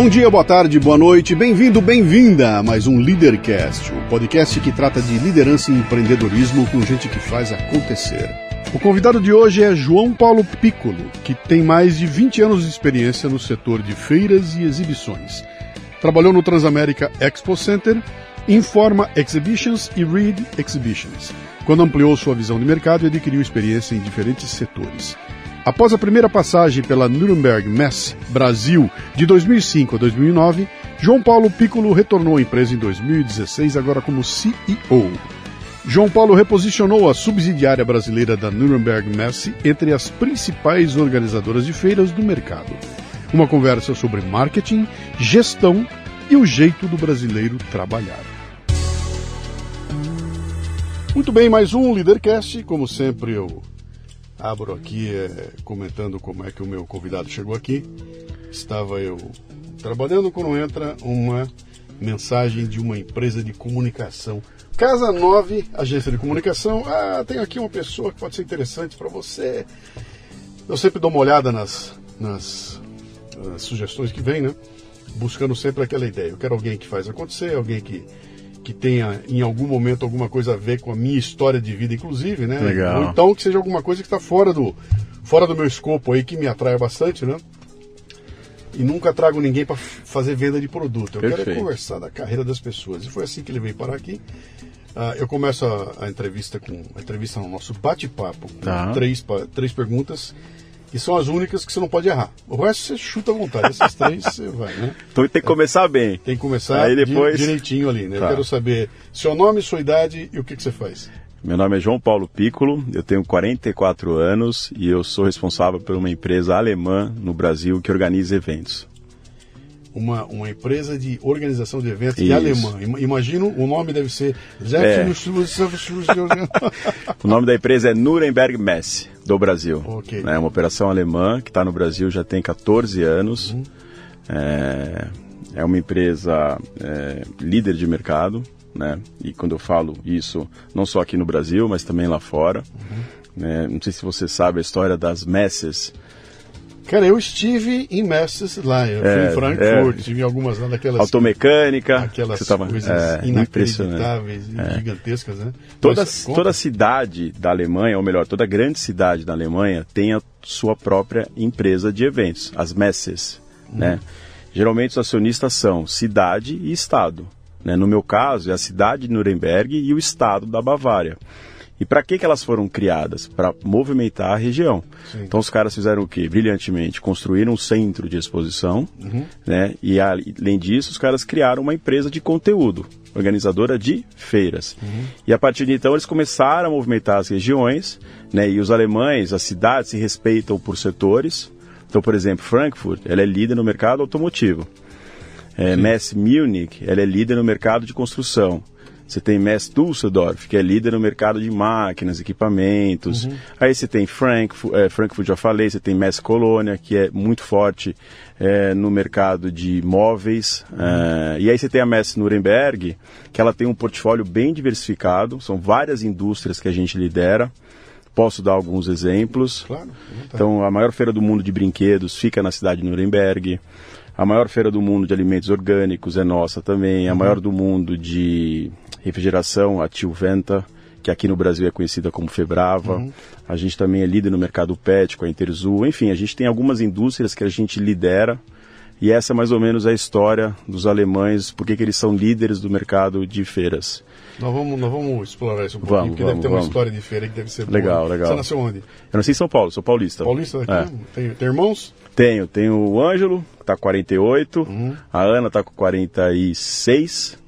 Bom dia, boa tarde, boa noite, bem-vindo, bem-vinda a mais um Leadercast, o podcast que trata de liderança e empreendedorismo com gente que faz acontecer. O convidado de hoje é João Paulo Piccolo, que tem mais de 20 anos de experiência no setor de feiras e exibições. Trabalhou no Transamérica Expo Center, Informa Exhibitions e Read Exhibitions, quando ampliou sua visão de mercado e adquiriu experiência em diferentes setores. Após a primeira passagem pela Nuremberg Messe Brasil de 2005 a 2009, João Paulo Piccolo retornou à empresa em 2016, agora como CEO. João Paulo reposicionou a subsidiária brasileira da Nuremberg Messe entre as principais organizadoras de feiras do mercado. Uma conversa sobre marketing, gestão e o jeito do brasileiro trabalhar. Muito bem, mais um Leadercast. Como sempre, eu abro aqui é, comentando como é que o meu convidado chegou aqui. Estava eu trabalhando quando entra uma mensagem de uma empresa de comunicação. Casa 9, agência de comunicação. Ah, tenho aqui uma pessoa que pode ser interessante para você. Eu sempre dou uma olhada nas, nas, nas sugestões que vem, né? Buscando sempre aquela ideia. Eu quero alguém que faz acontecer, alguém que que tenha em algum momento alguma coisa a ver com a minha história de vida, inclusive, né? Legal. Ou então que seja alguma coisa que está fora do, fora do meu escopo aí, que me atrai bastante, né? E nunca trago ninguém para fazer venda de produto. Eu Perfeito. quero é conversar da carreira das pessoas. E foi assim que ele veio parar aqui. Ah, eu começo a, a entrevista com a entrevista no nosso bate-papo com Tá. três, três perguntas que são as únicas que você não pode errar. O resto você chuta à vontade. Essas três você vai, né? Então tem que começar bem. Tem que começar Aí depois- direitinho ali, né? Eu Tá. quero saber seu nome, sua idade e o que, que você faz. Meu nome é João Paulo Piccolo, eu tenho 44 anos e eu sou responsável por uma empresa alemã no Brasil que organiza eventos. Uma, uma empresa de organização de eventos de Isso. alemã. Ima- Imagino, o nome deve ser. É. O nome da empresa é Nuremberg Messe, do Brasil. Ok. É uma operação alemã que está no Brasil já tem 14 anos. Uhum. É, é uma empresa é, líder de mercado. Né? E quando eu falo isso, não só aqui no Brasil, mas também lá fora. Uhum. né? não sei se você sabe a história das messes. Cara, eu estive em Messes lá. Eu fui É, em Frankfurt, é. estive em algumas lá daquelas. Automecânica. Aquelas tava- coisas é, impressionante. inacreditáveis e gigantescas, né? Toda, Mas, toda cidade da Alemanha, ou melhor, toda grande cidade da Alemanha tem a sua própria empresa de eventos, as messes, né? Geralmente os acionistas são cidade e estado. Né? No meu caso, é a cidade de Nuremberg e o estado da Bavária. E para que, que elas foram criadas? Para movimentar a região. Sim. Então os caras fizeram o quê? Brilhantemente, construíram um centro de exposição, né? E além disso, os caras criaram uma empresa de conteúdo, organizadora de feiras. E a partir de então eles começaram a movimentar as regiões, né? E os alemães, as cidades se respeitam por setores. Então, por exemplo, Frankfurt, ela é líder no mercado automotivo. É, Messe Munich, ela é líder no mercado de construção. Você tem Messe Düsseldorf, que é líder no mercado de máquinas, equipamentos. Aí você tem Frankfurt, é, Frankfurt já falei, você tem Messe Colônia, que é muito forte é, no mercado de móveis. É, e aí você tem a Messe Nuremberg, que ela tem um portfólio bem diversificado, são várias indústrias que a gente lidera. Posso dar alguns exemplos. Claro. Então, a maior feira do mundo de brinquedos fica na cidade de Nuremberg. A maior feira do mundo de alimentos orgânicos é nossa também. A maior do mundo de refrigeração, a Tio Venta, que aqui no Brasil é conhecida como Febrava. A gente também é líder no mercado pet com a Interzul. Enfim, a gente tem algumas indústrias que a gente lidera E essa é mais ou menos a história dos alemães, por que eles são líderes do mercado de feiras. Nós vamos, nós vamos explorar isso um pouquinho, Vamos, porque vamos, deve ter uma vamos. história de feira que deve ser Legal, boa. legal. Você nasceu onde? Eu nasci em São Paulo, sou paulista. Paulista daqui? É. Tem, tem irmãos? Tenho, tenho o Ângelo, que tá com 48, Uhum. a Ana tá com 46.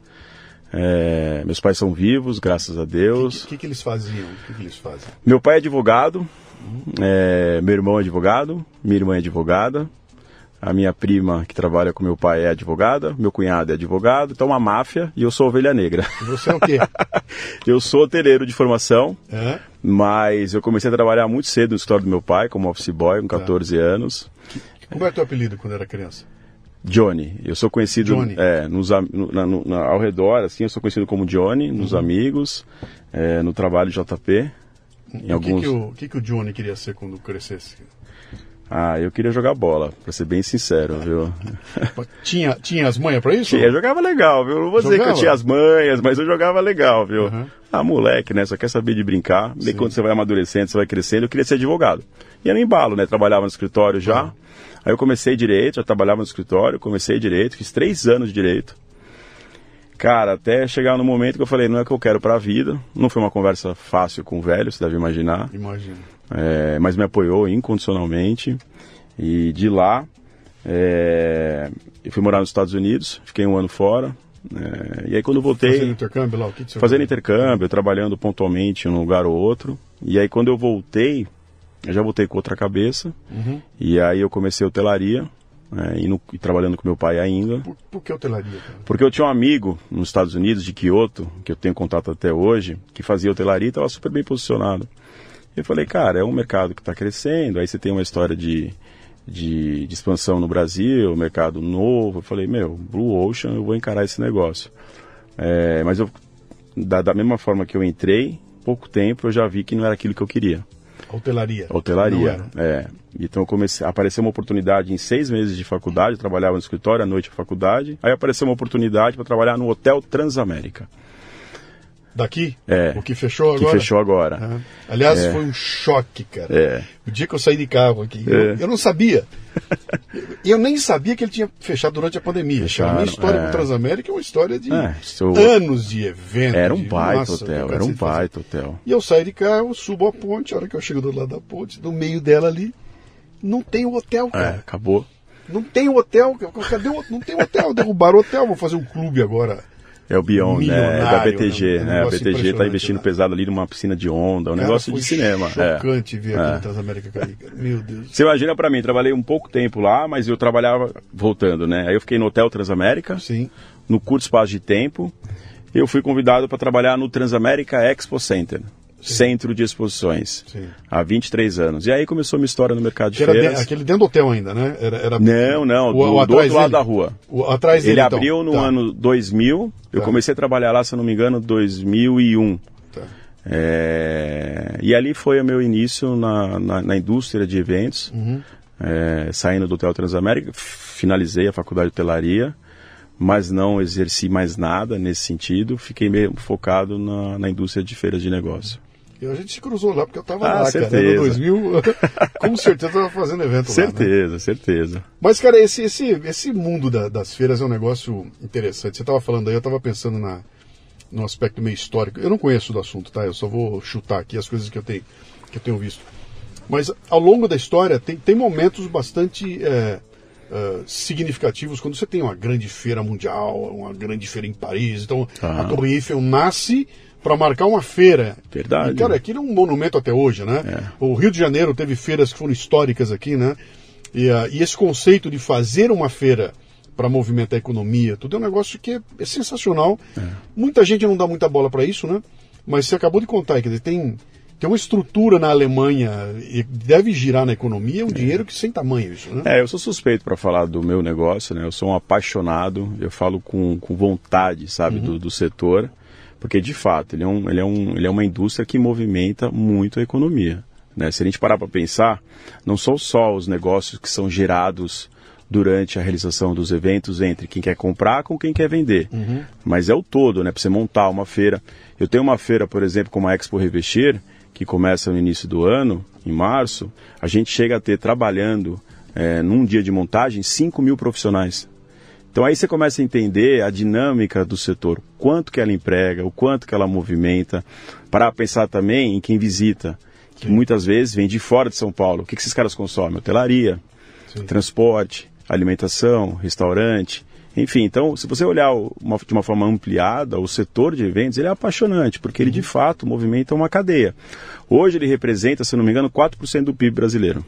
É, meus pais são vivos, graças a O Deus. que, que, que eles faziam? O que, que eles fazem? Meu pai é advogado, é, meu irmão é advogado, minha irmã é advogada, a minha prima que trabalha com meu pai é advogada, meu cunhado é advogado, então uma máfia e eu sou ovelha negra. E você é o quê? eu sou hoteleiro de formação, é? mas eu comecei a trabalhar muito cedo no escritório do meu pai, como office boy, com 14 anos. Como é teu apelido quando era criança? Johnny, eu sou conhecido Johnny. é, nos, na- no- na- ao redor, assim, eu sou conhecido como Johnny, Uhum. nos amigos, é, no trabalho JP. Em o alguns... que, que, o, que, que o Johnny queria ser quando crescesse? Ah, eu queria jogar bola, pra ser bem sincero, viu? Tinha, tinha as manhas pra isso? Eu jogava legal, viu? Não vou dizer que Jogava? eu tinha as manhas, mas eu jogava legal, viu? Uhum. Ah, moleque, né? Só quer saber de brincar. Daí quando você vai amadurecendo, você vai crescendo, eu queria ser advogado. E era no embalo, né? Trabalhava no escritório já. Uhum. Aí eu comecei direito, já trabalhava no escritório, comecei direito, fiz três anos de direito. Cara, até chegar no momento que eu falei, não é que eu quero pra vida. Não foi uma conversa fácil com o velho, você deve imaginar. Imagina. É, mas me apoiou incondicionalmente. E de lá, é, eu fui morar nos Estados Unidos, fiquei um ano fora. é, e aí quando eu voltei, Fazendo intercâmbio lá, o que, fazendo intercâmbio, trabalhando pontualmente em um lugar ou outro. E aí quando eu voltei, eu já voltei com outra cabeça. Uhum. E aí eu comecei hotelaria, né, e, no- e trabalhando com meu pai ainda. Por, por que hotelaria, cara? Porque eu tinha um amigo nos Estados Unidos, de Kyoto, que eu tenho contato até hoje, que fazia hotelaria e estava super bem posicionado. Eu falei, cara, é um mercado que está crescendo, aí você tem uma história de, de, de expansão no Brasil, mercado novo. Eu falei, meu, Blue Ocean, eu vou encarar esse negócio. É, mas eu, da, da mesma forma que eu entrei, pouco tempo eu já vi que não era aquilo que eu queria. Hotelaria. Hotelaria, é. Então comecei, apareceu uma oportunidade em seis meses de faculdade, eu trabalhava no escritório, à noite na faculdade. Aí apareceu uma oportunidade para trabalhar no Hotel Transamérica, Daqui? É. O que fechou que agora? fechou agora. Aham. Aliás, foi um choque, cara. É. O dia que eu saí de carro aqui, eu, É. eu não sabia. eu nem sabia que ele tinha fechado durante a pandemia. Fecharam, a minha história é. com o Transamérica é uma história de É, anos de evento. Era um de- baita nossa, hotel, era um baita hotel. E eu saio de carro, subo a ponte, a hora que eu chego do lado da ponte, no meio dela ali, não tem o hotel, É, cara. acabou. Não tem o hotel. Cadê o, não tem hotel? Derrubaram o hotel, vou fazer um clube agora. É o Beyond, né? É da BTG, né? Né? A BTG tá impressionante, investindo né? pesado ali numa piscina de onda, um Cara, negócio de cinema. é. chocante ver É. aquele Transamérica. Meu Deus. Você imagina pra mim, trabalhei um pouco tempo lá, mas eu trabalhava voltando, né? Aí eu fiquei no Hotel Transamérica, Sim. no curto espaço de tempo. Eu fui convidado para trabalhar no Transamérica Expo Center, centro de exposições, Sim. há 23 anos. E aí começou a minha história no mercado de era de- feiras. aquele dentro do hotel ainda, né? Era, era- Não, não, O- do, o do outro lado dele? da rua. O- atrás dele, Ele então. abriu no Tá, ano 2000, eu Tá. comecei a trabalhar lá, se eu não me engano, 2001. tá. É, e ali foi o meu início na, na, na indústria de eventos, Uhum. é, saindo do Hotel Transamérica, finalizei a faculdade de hotelaria, mas não exerci mais nada nesse sentido, fiquei meio focado na, na indústria de feiras de negócio. E a gente se cruzou lá, porque eu tava Ah, lá, cara. certeza. No 2000, com certeza eu tava fazendo evento lá. né? certeza, certeza. Mas, cara, esse, esse, esse mundo da- das feiras é um negócio interessante. Você estava falando aí, eu estava pensando na, no aspecto meio histórico. Eu não conheço do assunto, tá? Eu só vou chutar aqui as coisas que eu tenho, que eu tenho visto. Mas ao longo da história tem, tem momentos bastante é, é, significativos quando você tem uma grande feira mundial, uma grande feira em Paris. Então a. Torre Eiffel nasce para marcar uma feira. Verdade. E, cara, aquilo é um monumento até hoje, né? É. O Rio de Janeiro teve feiras que foram históricas aqui, né? E, ah, e esse conceito de fazer uma feira para movimentar a economia, tudo é um negócio que é, é sensacional. Muita gente não dá muita bola para isso, né? Mas você acabou de contar, quer dizer, tem, tem uma estrutura na Alemanha e deve girar na economia, é um dinheiro que sem tamanho isso, né? É, eu sou suspeito para falar do meu negócio, né? Eu sou um apaixonado, eu falo com, com vontade, sabe, do, do setor, porque de fato ele é, um, ele, é um, ele é uma indústria que movimenta muito a economia. Né? Se a gente parar para pensar, não são só os negócios que são gerados durante a realização dos eventos entre quem quer comprar com quem quer vender, mas é o todo, né? Para você montar uma feira. Eu tenho uma feira, por exemplo, como a Expo Revestir, que começa no início do ano, em março, a gente chega a ter trabalhando é, num dia de montagem, 5 mil profissionais. Então aí você começa a entender a dinâmica do setor, quanto que ela emprega, o quanto que ela movimenta, para pensar também em quem visita, que Sim. muitas vezes vem de fora de São Paulo. O que, que esses caras consomem? Hotelaria, Sim. transporte, alimentação, restaurante. Enfim, então, se você olhar uma, de uma forma ampliada, o setor de eventos ele é apaixonante, porque ele de fato movimenta uma cadeia. Hoje ele representa, se não me engano, 4% do PIB brasileiro.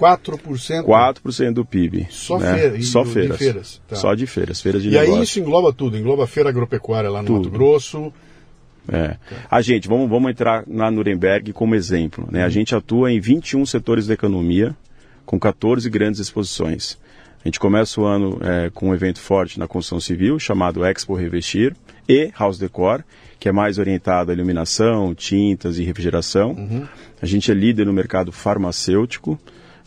4%? 4% do PIB. Só, né? feira, Só do, feiras. De feiras. Tá. Só de feiras, feiras de e negócio. E aí isso engloba tudo, engloba a feira agropecuária lá no tudo. Mato Grosso. É. A gente, vamos, vamos entrar na Nuremberg como exemplo. Né? A uhum. gente atua em 21 setores da economia, com 14 grandes exposições. A gente começa o ano é, com um evento forte na construção civil, chamado Expo Revestir, e House Decor, que é mais orientado à iluminação, tintas e refrigeração. Uhum. A gente é líder no mercado farmacêutico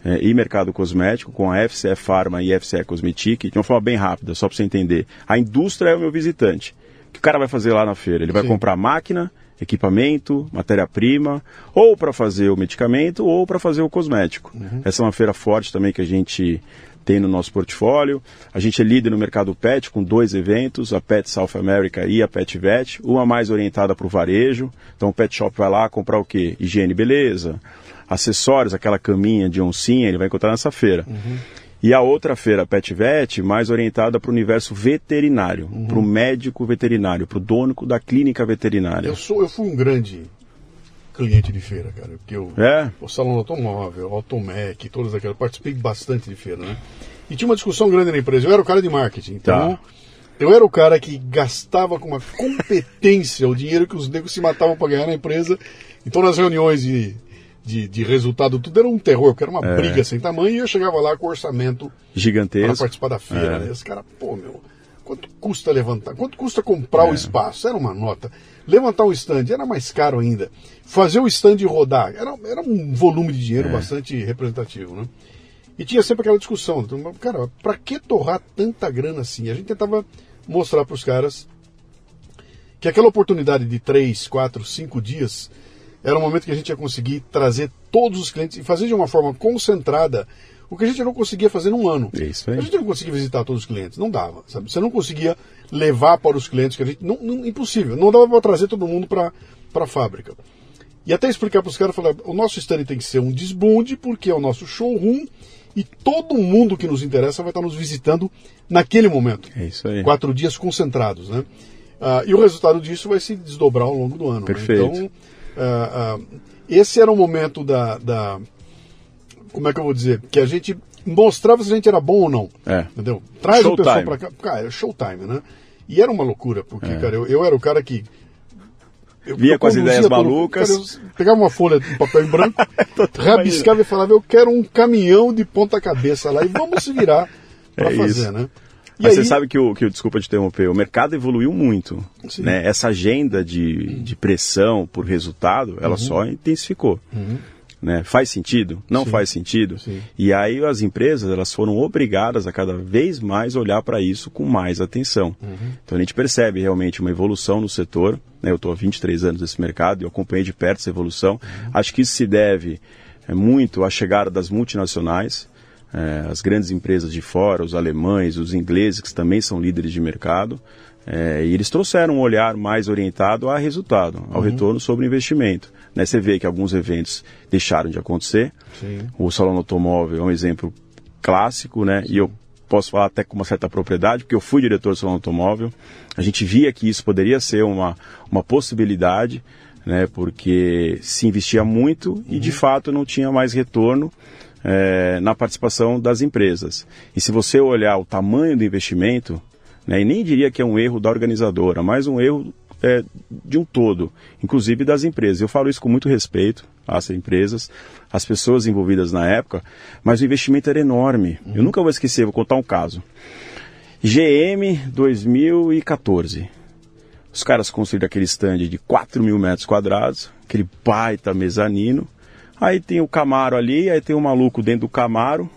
é, e mercado cosmético, com a FCE Pharma e FCE Cosmetic, de uma forma bem rápida, só para você entender. A indústria é o meu visitante. O que o cara vai fazer lá na feira? Ele vai Sim. comprar máquina, equipamento, matéria-prima, ou para fazer o medicamento ou para fazer o cosmético. Uhum. Essa é uma feira forte também que a gente tem no nosso portfólio. A gente é líder no mercado pet com dois eventos, a Pet South America e a Pet Vet, uma mais orientada para o varejo. Então o pet shop vai lá comprar o quê? Higiene beleza, acessórios, aquela caminha de oncinha, ele vai encontrar nessa feira. Uhum. E a outra feira, Pet Vet, mais orientada para o universo veterinário, uhum. para o médico veterinário, para o dono da clínica veterinária. Eu, sou, eu fui um grande cliente de feira, cara, porque eu, é? o Salão Automóvel, Automec, todas aquelas, participei bastante de feira, né? E tinha uma discussão grande na empresa. Eu era o cara de marketing, então... Tá. Eu era o cara que gastava com uma competência o dinheiro que os negros se matavam para ganhar na empresa. Então, nas reuniões de, de, de resultado, tudo era um terror, porque era uma é. briga sem tamanho, e eu chegava lá com orçamento gigantesco para participar da feira. É. Né? Esse cara, pô, meu, quanto custa levantar? Quanto custa comprar é. o espaço? Era uma nota. Levantar um stand era mais caro ainda. Fazer o stand rodar era, era um volume de dinheiro é. bastante representativo, né? E tinha sempre aquela discussão, então, cara, para que torrar tanta grana assim? A gente tentava mostrar para os caras que aquela oportunidade de três, quatro, cinco dias era o momento que a gente ia conseguir trazer todos os clientes e fazer de uma forma concentrada o que a gente não conseguia fazer num ano. Isso aí. A gente não conseguia visitar todos os clientes, não dava, sabe? Você não conseguia levar para os clientes que a gente não, não impossível, não dava para trazer todo mundo para a fábrica. E até explicar para os caras, falar, o nosso stand tem que ser um desbunde porque é o nosso showroom e todo mundo que nos interessa vai estar nos visitando naquele momento. É isso aí. Quatro dias concentrados, né? Uh, e o resultado disso vai se desdobrar ao longo do ano. Perfeito. Né? Então, Uh, uh, esse era o momento da, da, Como é que eu vou dizer? Que a gente mostrava se a gente era bom ou não. É. Entendeu? Traz show o pessoal para cá. Cara, showtime, né? E era uma loucura, porque, é. cara, eu, eu era o cara que. Eu, Via eu com as ideias malucas. Cara, pegava uma folha de papel em branco, rabiscava e falava: Eu quero um caminhão de ponta-cabeça lá e vamos se virar para é fazer, isso. né? E Mas aí... você sabe que o, que, desculpa te interromper, o mercado evoluiu muito. Né? Essa agenda de, de pressão por resultado, ela uhum. só intensificou. Uhum. Né? Faz sentido? Não Sim. faz sentido? Sim. E aí as empresas elas foram obrigadas a cada vez mais olhar para isso com mais atenção. Uhum. Então a gente percebe realmente uma evolução no setor. Né? Eu estou há 23 anos nesse mercado e acompanhei de perto essa evolução. Uhum. Acho que isso se deve é, muito à chegada das multinacionais é, as grandes empresas de fora, os alemães, os ingleses, que também são líderes de mercado, é, e eles trouxeram um olhar mais orientado a resultado, ao uhum. retorno sobre investimento. Né, você vê que alguns eventos deixaram de acontecer. Sim. O Salão Automóvel é um exemplo clássico, né? Sim. E eu posso falar até com uma certa propriedade, porque eu fui diretor do Salão Automóvel. A gente via que isso poderia ser uma, uma possibilidade, né? Porque se investia muito uhum. e de fato não tinha mais retorno é, na participação das empresas. E se você olhar o tamanho do investimento, né, e nem diria que é um erro da organizadora, mas um erro é, de um todo, inclusive das empresas. Eu falo isso com muito respeito às empresas, às pessoas envolvidas na época, mas o investimento era enorme. Uhum. Eu nunca vou esquecer, vou contar um caso. GM 2014. Os caras construíram aquele stand de 4 mil metros quadrados, aquele baita mezanino, Aí tem o Camaro ali, aí tem um maluco dentro do Camaro.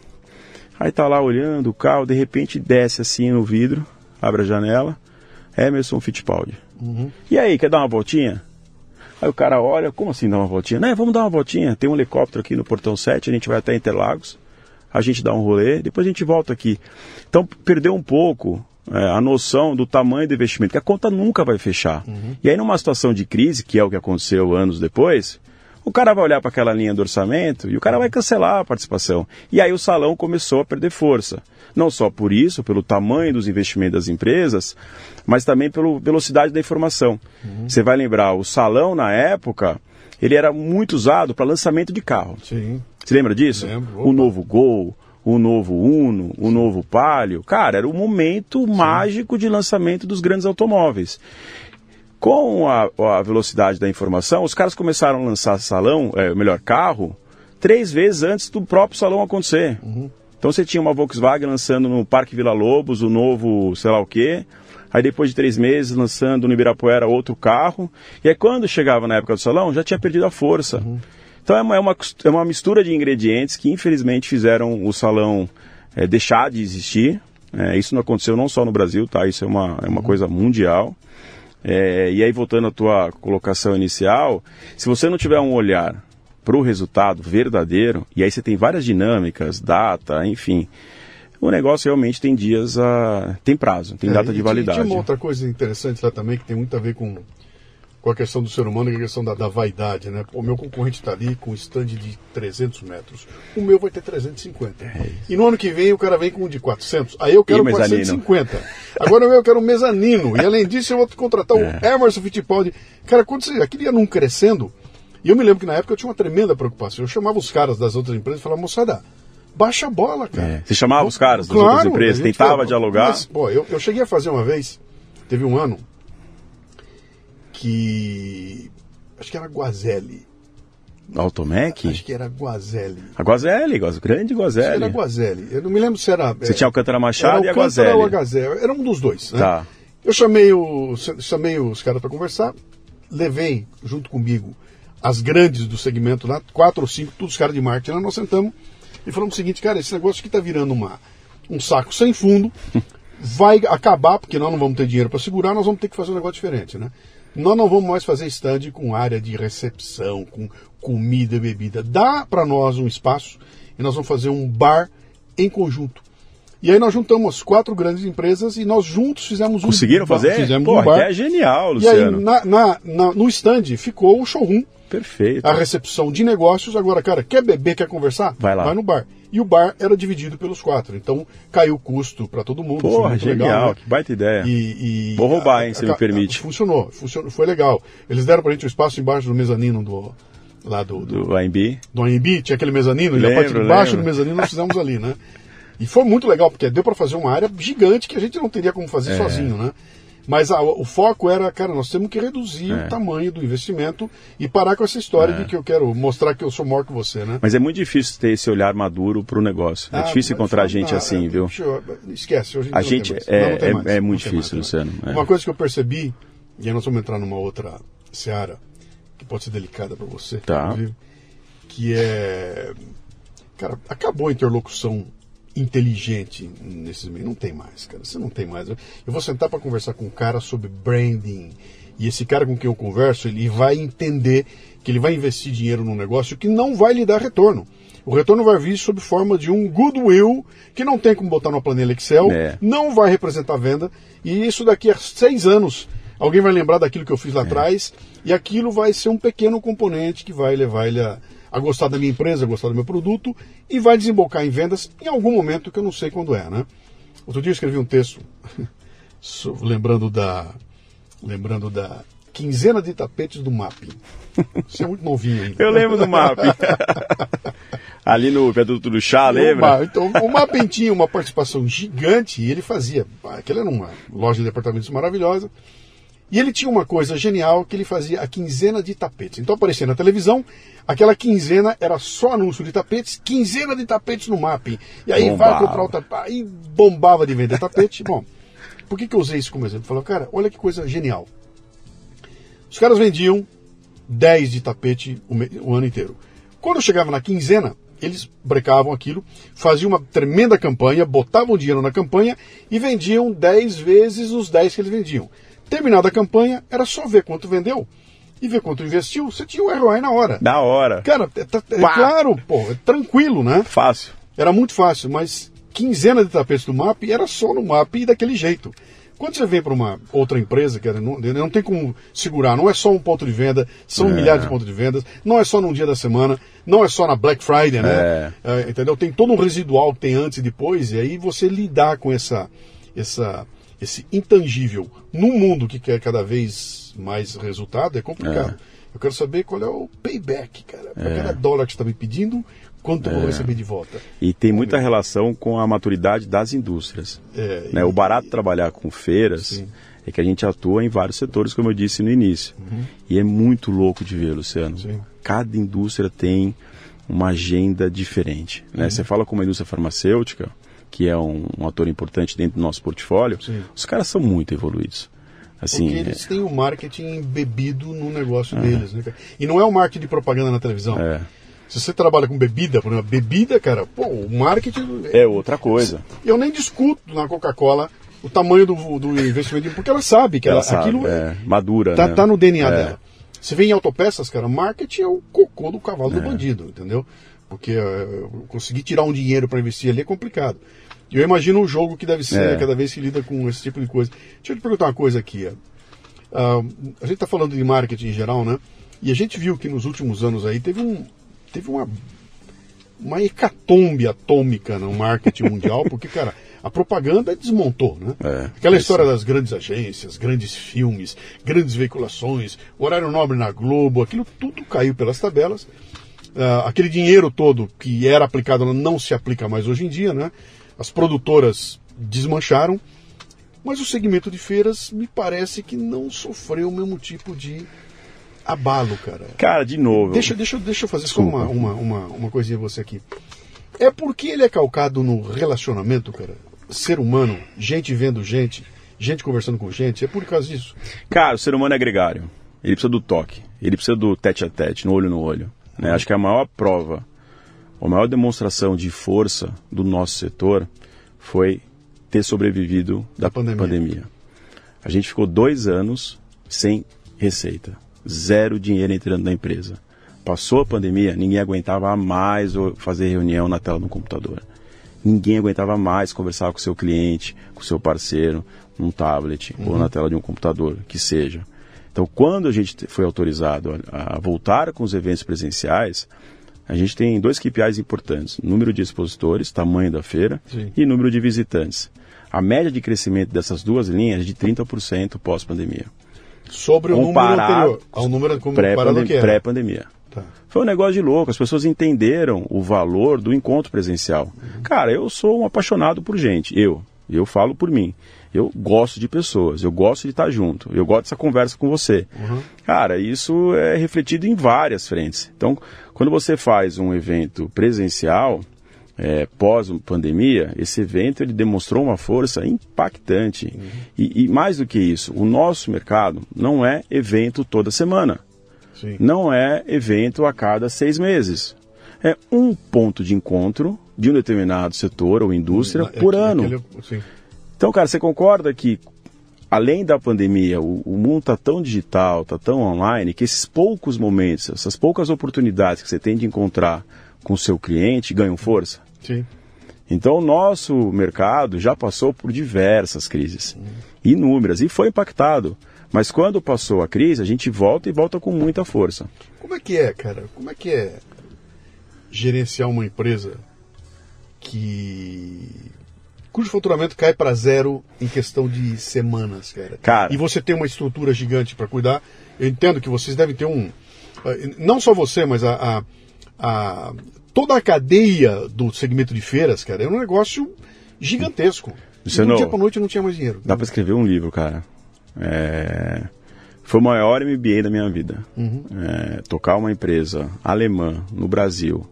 Aí tá lá olhando o carro, de repente desce assim no vidro, abre a janela. Emerson Fittipaldi. Uhum. E aí, quer dar uma voltinha? Aí o cara olha, como assim dar uma voltinha? Né, vamos dar uma voltinha. Tem um helicóptero aqui no portão 7, a gente vai até Interlagos. a gente dá um rolê, depois a gente volta aqui. Então perdeu um pouco é, a noção do tamanho do investimento, que a conta nunca vai fechar. Uhum. E aí numa situação de crise, que é o que aconteceu anos depois, o cara vai olhar para aquela linha do orçamento e o cara vai cancelar a participação. E aí o salão começou a perder força. Não só por isso, pelo tamanho dos investimentos das empresas, mas também pela velocidade da informação. Uhum. Você vai lembrar, o salão na época, ele era muito usado para lançamento de carro. Sim. Você lembra disso? Lembro. O novo Gol, o novo Uno, o novo Palio. Cara, era o momento Sim. mágico de lançamento dos grandes automóveis. Com a, a, velocidade da informação, os caras começaram a lançar salão, é, melhor, carro, três vezes antes do próprio salão acontecer. Uhum. Então você tinha uma Volkswagen lançando no Parque Vila Lobos o novo sei lá o quê. Aí depois de três meses lançando no Ibirapuera outro carro. E aí quando chegava na época do salão já tinha perdido a força. Uhum. Então é uma, é uma, é uma mistura de ingredientes que infelizmente fizeram o salão é, deixar de existir. É, isso não aconteceu não só no Brasil, tá? Isso é uma, é uma uhum. coisa mundial. É, e aí, voltando à tua colocação inicial, se você não tiver um olhar para o resultado verdadeiro, e aí você tem várias dinâmicas, data, enfim, o negócio realmente tem dias a. tem prazo, tem é, data de validade. Tinha uma outra coisa interessante lá também que tem muito a ver com com a questão do ser humano e a questão da, da vaidade, né? O meu concorrente está ali com um stand de 300 metros. O meu vai ter 350. É e no ano que vem o cara vem com um de 400. Aí eu quero 450. Agora eu quero um mezanino. E além disso eu vou contratar é. o Emerson Fittipaldi. Cara, quando você aquilo ia num crescendo, e eu me lembro que na época eu tinha uma tremenda preocupação. Eu chamava os caras das outras empresas e falava, moçada, baixa a bola, cara. É. Você chamava os caras das claro, outras empresas, tentava dialogar. Mas, pô, eu, eu cheguei a fazer uma vez, teve um ano, que. Acho que era Guazelli. Automec? Acho que era Guazelli. A Guazelli, grande Guazelli. Acho que era Guazelli. Eu não me lembro se era. Você é, tinha Alcântara Machado e a Guazelli. Ou a Guazelli. Era um dos dois. Né? Tá. Eu chamei, o, chamei os caras para conversar, levei junto comigo as grandes do segmento lá, quatro ou cinco, todos os caras de marketing lá, nós sentamos e falamos o seguinte, cara, esse negócio aqui tá virando uma, um saco sem fundo, vai acabar, porque nós não vamos ter dinheiro para segurar, nós vamos ter que fazer um negócio diferente, né? Nós não vamos mais fazer stand com área de recepção, com comida e bebida. Dá para nós um espaço e nós vamos fazer um bar em conjunto. E aí nós juntamos quatro grandes empresas e nós juntos fizemos um Conseguiram fazer? Fizemos Pô, um bar. é genial, Luciano. E aí na, na, na, no stand ficou o showroom. Perfeito. A recepção de negócios. Agora, cara, quer beber, quer conversar? Vai lá. Vai no bar e o bar era dividido pelos quatro. Então caiu o custo para todo mundo. Porra, genial, legal, né? que baita ideia. E, e Vou roubar, hein, a, se a, me permite. Funcionou, funcionou, foi legal. Eles deram pra gente o um espaço embaixo do mezanino do, lá do, do, do AMB. Do AMB, tinha aquele mezanino, lembro, e a parte de baixo lembro. do mezanino nós fizemos ali, né? E foi muito legal, porque deu para fazer uma área gigante que a gente não teria como fazer é. sozinho, né? Mas a, o foco era, cara, nós temos que reduzir é. o tamanho do investimento e parar com essa história é. de que eu quero mostrar que eu sou maior que você, né? Mas é muito difícil ter esse olhar maduro para o negócio. É ah, difícil encontrar gente ah, assim, viu? Eu, esquece, hoje a gente é, é, é, muito difícil, mais, Luciano. Uma coisa que eu percebi, e aí nós vamos entrar numa outra seara que pode ser delicada para você, tá. que é. Cara, acabou a interlocução inteligente nesses meios. Não tem mais, cara. Você não tem mais. Eu vou sentar para conversar com um cara sobre branding. E esse cara com quem eu converso, ele vai entender que ele vai investir dinheiro num negócio que não vai lhe dar retorno. O retorno vai vir sob forma de um goodwill que não tem como botar numa planilha Excel, é. não vai representar venda, e isso daqui a seis anos alguém vai lembrar daquilo que eu fiz lá é. atrás, e aquilo vai ser um pequeno componente que vai levar ele a, a gostar da minha empresa, a gostar do meu produto e vai desembocar em vendas em algum momento que eu não sei quando é, né? Outro dia eu escrevi um texto lembrando da lembrando da quinzena de tapetes do MAP. Você é muito novinho ainda. Eu lembro do MAP. Ali no viaduto do chá, lembra? Então, o MAP tinha uma participação gigante e ele fazia. Aquela era uma loja de departamentos maravilhosa. E ele tinha uma coisa genial que ele fazia a quinzena de tapetes. Então aparecia na televisão, aquela quinzena era só anúncio de tapetes, quinzena de tapetes no mapping. E aí bombava. vai comprar o tapete, aí bombava de vender tapete. Bom, por que, que eu usei isso como exemplo? Falou, cara, olha que coisa genial. Os caras vendiam 10 de tapete o, o ano inteiro. Quando chegava na quinzena, eles brecavam aquilo, faziam uma tremenda campanha, botavam dinheiro na campanha e vendiam 10 vezes os 10 que eles vendiam. Terminada a campanha, era só ver quanto vendeu e ver quanto investiu. Você tinha o ROI na hora. Na hora. Cara, é, é, é claro, pô, é tranquilo, né? Fácil. Era muito fácil, mas quinzena de tapetes do MAP era só no MAP e daquele jeito. Quando você vem para uma outra empresa, que não, não tem como segurar, não é só um ponto de venda, são é. milhares de pontos de vendas, não é só num dia da semana, não é só na Black Friday, né? É. É, entendeu? Tem todo um residual que tem antes e depois, e aí você lidar com essa, essa, esse intangível num mundo que quer cada vez mais resultado é complicado. É. Eu quero saber qual é o payback, cara. Para é. cada dólar que você está me pedindo, quanto é. eu vou receber de volta? E tem muita relação com a maturidade das indústrias. É, né? e... O barato trabalhar com feiras Sim. é que a gente atua em vários setores, como eu disse no início. Uhum. E é muito louco de ver, Luciano. Sim. Cada indústria tem uma agenda diferente. Né? Uhum. Você fala com uma indústria farmacêutica, que é um, um ator importante dentro do nosso portfólio, Sim. os caras são muito evoluídos. Assim, Porque eles é... têm o marketing embebido no negócio é. deles. Né? E não é o marketing de propaganda na televisão. É. Se você trabalha com bebida, por exemplo, bebida, cara, pô, o marketing. É outra coisa. Eu nem discuto na Coca-Cola o tamanho do, do investimento, porque ela sabe que ela, ela sabe, aquilo é, madura. Tá, né? tá no DNA é. dela. Você vê em autopeças, cara, marketing é o cocô do cavalo do é. bandido, entendeu? Porque uh, conseguir tirar um dinheiro para investir ali é complicado. Eu imagino o jogo que deve ser é. cada vez que lida com esse tipo de coisa. Deixa eu te perguntar uma coisa aqui. Uh, a gente está falando de marketing em geral, né? E a gente viu que nos últimos anos aí teve, um, teve uma, uma hecatombe atômica no marketing mundial, porque, cara, a propaganda desmontou, né? É, Aquela história sim. das grandes agências, grandes filmes, grandes veiculações, horário nobre na Globo, aquilo tudo caiu pelas tabelas. Uh, aquele dinheiro todo que era aplicado não se aplica mais hoje em dia, né? As produtoras desmancharam, mas o segmento de feiras me parece que não sofreu o mesmo tipo de abalo, cara. Cara, de novo. Deixa, deixa, deixa eu fazer só uma, uma, uma, uma coisinha você aqui. É porque ele é calcado no relacionamento, cara. Ser humano, gente vendo gente, gente conversando com gente, é por causa disso. Cara, o ser humano é gregário. Ele precisa do toque, ele precisa do tete a tete, no olho no olho. Né? Acho que a maior prova a maior demonstração de força do nosso setor foi ter sobrevivido da pandemia. pandemia. A gente ficou dois anos sem receita, zero dinheiro entrando na empresa. Passou a pandemia, ninguém aguentava mais fazer reunião na tela do computador. Ninguém aguentava mais conversar com seu cliente, com seu parceiro, num tablet uhum. ou na tela de um computador, que seja. Então, quando a gente foi autorizado a voltar com os eventos presenciais, a gente tem dois KPIs importantes: número de expositores, tamanho da feira, Sim. e número de visitantes. A média de crescimento dessas duas linhas é de 30% pós-pandemia. Sobre o número anterior, ao número pré-pandemia. Pré tá. Foi um negócio de louco, as pessoas entenderam o valor do encontro presencial. Uhum. Cara, eu sou um apaixonado por gente, eu, eu falo por mim. Eu gosto de pessoas, eu gosto de estar junto, eu gosto dessa conversa com você. Uhum. Cara, isso é refletido em várias frentes. Então, quando você faz um evento presencial, é, pós-pandemia, esse evento ele demonstrou uma força impactante. Uhum. E, e, mais do que isso, o nosso mercado não é evento toda semana. Sim. Não é evento a cada seis meses. É um ponto de encontro de um determinado setor ou indústria é, por ano. Aquele, então, cara, você concorda que além da pandemia, o, o mundo está tão digital, está tão online, que esses poucos momentos, essas poucas oportunidades que você tem de encontrar com o seu cliente ganham força? Sim. Então, o nosso mercado já passou por diversas crises, inúmeras, e foi impactado. Mas quando passou a crise, a gente volta e volta com muita força. Como é que é, cara? Como é que é gerenciar uma empresa que cujo faturamento cai para zero em questão de semanas, cara. cara. E você tem uma estrutura gigante para cuidar. Eu entendo que vocês devem ter um. Eh, não só você, mas a, a, a, toda a cadeia do segmento de feiras, cara, é um negócio gigantesco. Você um dia para noite não tinha mais dinheiro. Dá para escrever um livro, cara. É... Foi o maior MBA da minha vida. Uhum. É, tocar uma empresa alemã no Brasil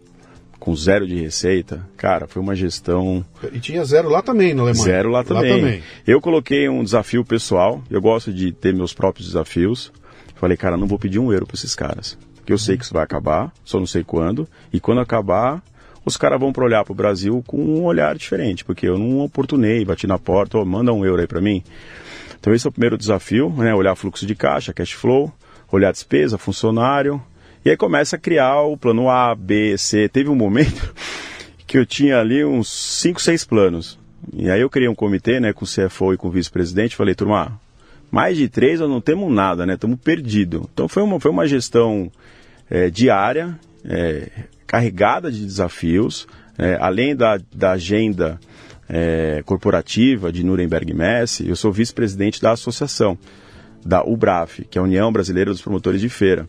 com zero de receita, cara, foi uma gestão. E tinha zero lá também na Alemanha. Zero lá também. Lá também. Eu coloquei um desafio pessoal, eu gosto de ter meus próprios desafios. Falei, cara, não vou pedir um euro para esses caras. Porque eu sei que isso vai acabar, só não sei quando. E quando acabar, os caras vão para olhar para o Brasil com um olhar diferente, porque eu não oportunei, bati na porta, oh, manda um euro aí para mim. Então esse é o primeiro desafio, né? Olhar fluxo de caixa, cash flow, olhar despesa, funcionário, e aí começa a criar o plano A, B, C. Teve um momento que eu tinha ali uns 5, 6 planos. E aí eu criei um comitê, né, com o CFO e com o vice-presidente, falei, turma, mais de três nós não temos nada, né, estamos perdidos. Então foi uma, foi uma gestão é, diária, é, carregada de desafios, é, além da, da agenda é, corporativa de Nuremberg Messi, eu sou vice-presidente da associação, da UBRAF, que é a União Brasileira dos Promotores de Feira.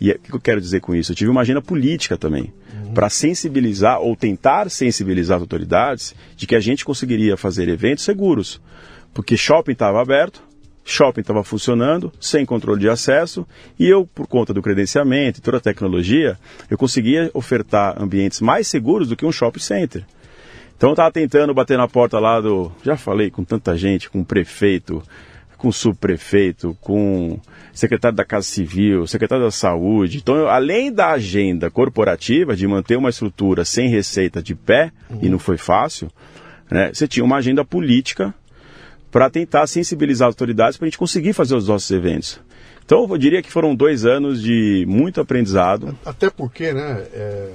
E o que eu quero dizer com isso? Eu tive uma agenda política também, uhum. para sensibilizar ou tentar sensibilizar as autoridades de que a gente conseguiria fazer eventos seguros. Porque shopping estava aberto, shopping estava funcionando, sem controle de acesso, e eu, por conta do credenciamento e toda a tecnologia, eu conseguia ofertar ambientes mais seguros do que um shopping center. Então eu estava tentando bater na porta lá do. Já falei com tanta gente, com o prefeito, com o subprefeito, com secretário da Casa Civil, secretário da Saúde. Então, eu, além da agenda corporativa de manter uma estrutura sem receita de pé, uhum. e não foi fácil, né, você tinha uma agenda política para tentar sensibilizar as autoridades para a gente conseguir fazer os nossos eventos. Então, eu diria que foram dois anos de muito aprendizado. Até porque, né, é...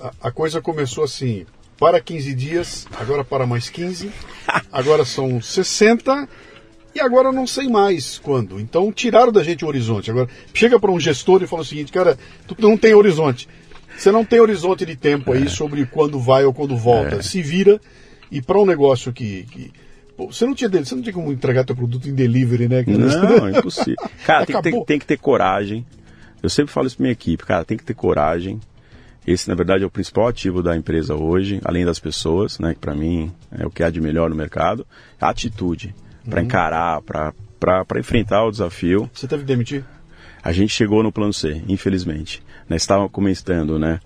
a, a coisa começou assim, para 15 dias, agora para mais 15, agora são 60 e agora não sei mais quando. Então tiraram da gente o horizonte. Agora chega para um gestor e fala o seguinte, cara, tu não tem horizonte. Você não tem horizonte de tempo aí é. sobre quando vai ou quando volta. É. Se vira e para um negócio que, que você não tinha você não tinha como entregar teu produto em delivery, né? Não, é impossível. Cara, tem que, ter, tem que ter coragem. Eu sempre falo isso para minha equipe, cara, tem que ter coragem esse, na verdade, é o principal ativo da empresa hoje, além das pessoas, né, que para mim é o que há de melhor no mercado, a atitude para uhum. encarar, para enfrentar o desafio. Você teve que demitir? A gente chegou no plano C, infelizmente. Nós estávamos comentando, né,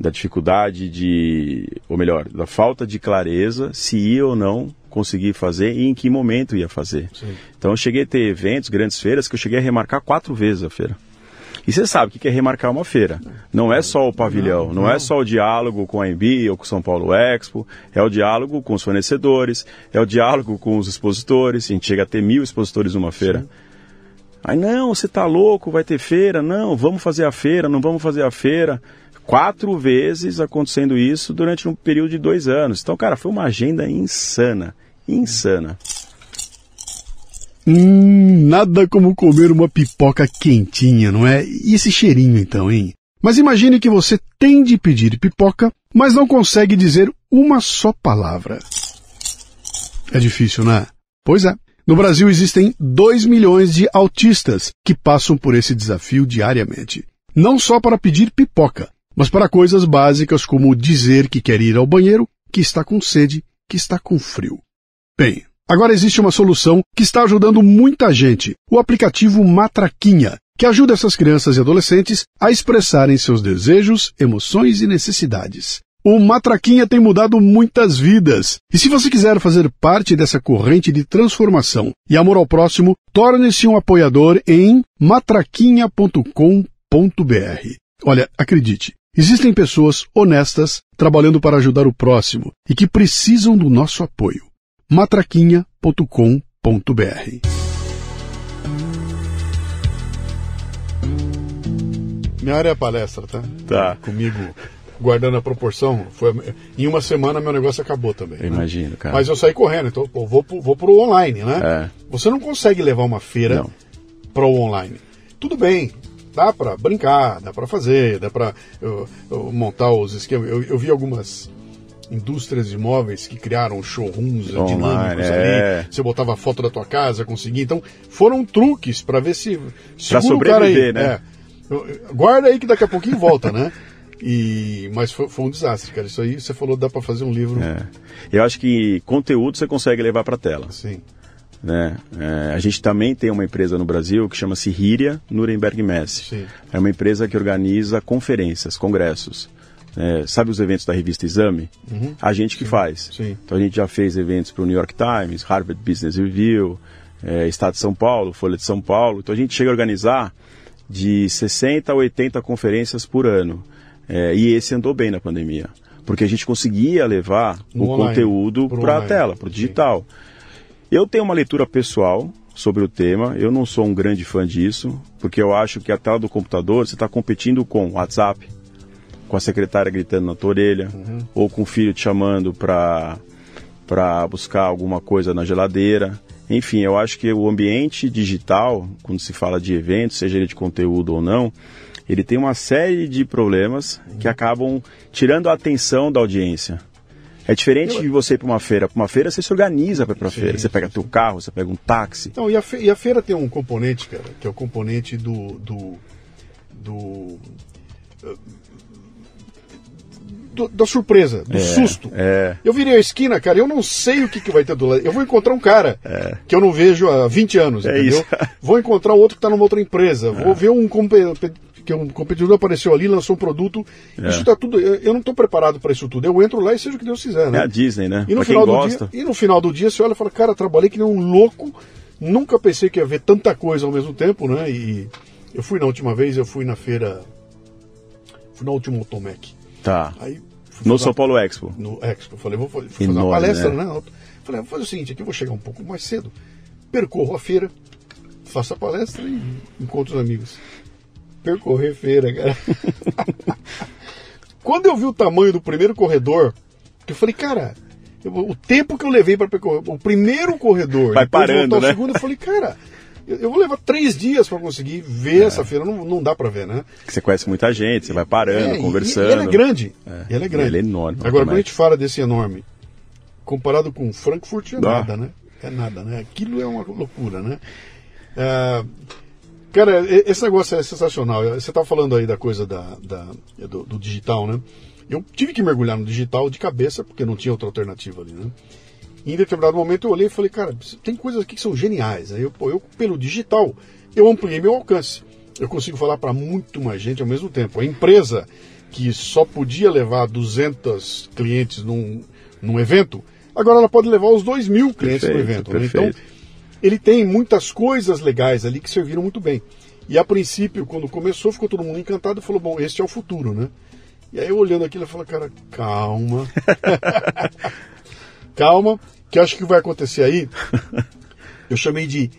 da dificuldade de, ou melhor, da falta de clareza se ia ou não conseguir fazer e em que momento ia fazer. Sim. Então eu cheguei a ter eventos, grandes feiras, que eu cheguei a remarcar quatro vezes a feira. E você sabe o que é remarcar uma feira. Não é só o pavilhão, não, não, não é só o diálogo com a EMB ou com o São Paulo Expo, é o diálogo com os fornecedores, é o diálogo com os expositores. A gente chega a ter mil expositores numa feira. Sim. Aí, não, você tá louco, vai ter feira? Não, vamos fazer a feira, não vamos fazer a feira. Quatro vezes acontecendo isso durante um período de dois anos. Então, cara, foi uma agenda insana. Insana. Hum, nada como comer uma pipoca quentinha, não é? E esse cheirinho então, hein? Mas imagine que você tem de pedir pipoca, mas não consegue dizer uma só palavra. É difícil, né? Pois é. No Brasil existem 2 milhões de autistas que passam por esse desafio diariamente. Não só para pedir pipoca, mas para coisas básicas como dizer que quer ir ao banheiro, que está com sede, que está com frio. Bem, Agora existe uma solução que está ajudando muita gente, o aplicativo Matraquinha, que ajuda essas crianças e adolescentes a expressarem seus desejos, emoções e necessidades. O Matraquinha tem mudado muitas vidas. E se você quiser fazer parte dessa corrente de transformação e amor ao próximo, torne-se um apoiador em matraquinha.com.br. Olha, acredite, existem pessoas honestas trabalhando para ajudar o próximo e que precisam do nosso apoio matraquinha.com.br. Minha área é palestra, tá? Tá. Comigo, guardando a proporção, foi, em uma semana meu negócio acabou também. Né? Imagino, cara. Mas eu saí correndo, então eu vou, vou pro online, né? É. Você não consegue levar uma feira para o online. Tudo bem, dá para brincar, dá para fazer, dá para montar os esquemas. Eu, eu vi algumas indústrias de imóveis que criaram showrooms Online, dinâmicos é. ali. Você botava a foto da tua casa, conseguia. Então, foram truques para ver se. Para sobreviver, né? É. Guarda aí que daqui a pouquinho volta, né? E, mas foi, foi, um desastre, cara. Isso aí você falou dá para fazer um livro. É. Eu acho que conteúdo você consegue levar para tela. Sim. Né? É, a gente também tem uma empresa no Brasil que chama-se Hiria Nuremberg Mess. Sim. É uma empresa que organiza conferências, congressos. É, sabe os eventos da revista Exame? Uhum. A gente que Sim. faz. Sim. Então a gente já fez eventos para o New York Times, Harvard Business Review, é, Estado de São Paulo, Folha de São Paulo. Então a gente chega a organizar de 60 a 80 conferências por ano. É, e esse andou bem na pandemia. Porque a gente conseguia levar no o online, conteúdo para a tela, para o digital. Eu tenho uma leitura pessoal sobre o tema. Eu não sou um grande fã disso, porque eu acho que a tela do computador você está competindo com WhatsApp, com a secretária gritando na tua orelha, uhum. ou com o filho te chamando para para buscar alguma coisa na geladeira. Enfim, eu acho que o ambiente digital, quando se fala de eventos, seja ele de conteúdo ou não, ele tem uma série de problemas que acabam tirando a atenção da audiência. É diferente de você ir para uma feira. Para uma feira você se organiza para ir para a feira. Você pega teu carro, você pega um táxi. Não, e a, feira, e a feira tem um componente, cara, que é o componente do. do, do do, da surpresa, do é, susto. É. Eu virei a esquina, cara, eu não sei o que, que vai ter do lado. Eu vou encontrar um cara é. que eu não vejo há 20 anos, é entendeu? Isso. Vou encontrar outro que está numa outra empresa. Vou é. ver um que um competidor apareceu ali, lançou um produto. É. Isso está tudo. Eu, não estou preparado para isso tudo. Eu entro lá e seja o que Deus quiser, né? É a Disney, né? E no, final do dia, e no final do dia você olha e fala, cara, trabalhei que nem um louco. Nunca pensei que ia ver tanta coisa ao mesmo tempo, né? E eu fui na última vez, eu fui na feira. Fui na última Automec. Tá. Aí, no São Paulo Expo. No Expo. Falei, vou fazer Enorme, uma palestra, né? né? Falei, vou fazer o seguinte, aqui eu vou chegar um pouco mais cedo, percorro a feira, faço a palestra e encontro os amigos. Percorrer feira, cara. Quando eu vi o tamanho do primeiro corredor, eu falei, cara, eu, o tempo que eu levei para percorrer o primeiro corredor, vai parando, né? o segundo, eu falei, cara, eu vou levar três dias para conseguir ver é. essa feira, não, não dá para ver, né? Você conhece muita gente, você vai parando, é, conversando. E, ela é grande, é. ela é grande. Ela é enorme. Agora, quando a gente fala desse enorme, comparado com Frankfurt, é nada, né? É nada, né? Aquilo é uma loucura, né? É, cara, esse negócio é sensacional. Você estava falando aí da coisa da, da do, do digital, né? Eu tive que mergulhar no digital de cabeça, porque não tinha outra alternativa ali, né? Em determinado momento eu olhei e falei, cara, tem coisas aqui que são geniais. Aí eu, eu pelo digital, eu ampliei meu alcance. Eu consigo falar para muito mais gente ao mesmo tempo. A empresa que só podia levar 200 clientes num, num evento, agora ela pode levar os 2 mil clientes perfeito, no evento. Né? Então, ele tem muitas coisas legais ali que serviram muito bem. E a princípio, quando começou, ficou todo mundo encantado e falou: bom, este é o futuro, né? E aí eu olhando aquilo, eu falei: cara, calma. calma, que eu acho que vai acontecer aí. Eu chamei de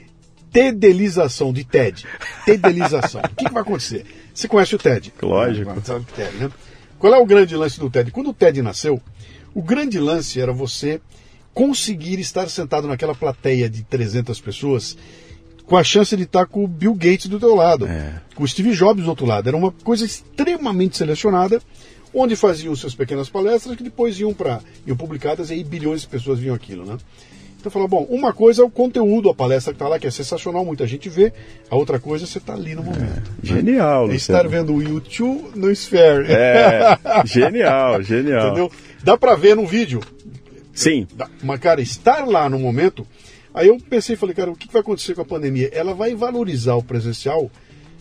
tedelização, de TED. Tedelização. o que, que, vai acontecer? Você conhece o TED? Lógico. TED, né? Qual é o grande lance do TED? Quando o TED nasceu, o grande lance era você conseguir estar sentado naquela plateia de 300 pessoas com a chance de estar com o Bill Gates do teu lado, é. com o Steve Jobs do outro lado. Era uma coisa extremamente selecionada onde faziam suas pequenas palestras que depois iam para iam publicadas e aí bilhões de pessoas viam aquilo, né? Então falou, bom, uma coisa é o conteúdo, a palestra que está lá, que é sensacional, muita gente vê. A outra coisa é você estar tá ali no momento. É, né? Genial, é estar vendo o YouTube no Sphere. É, genial, genial. Entendeu? Dá para ver no vídeo. Sim. Mas, cara, estar lá no momento. Aí eu pensei, falei, cara, o que vai acontecer com a pandemia? Ela vai valorizar o presencial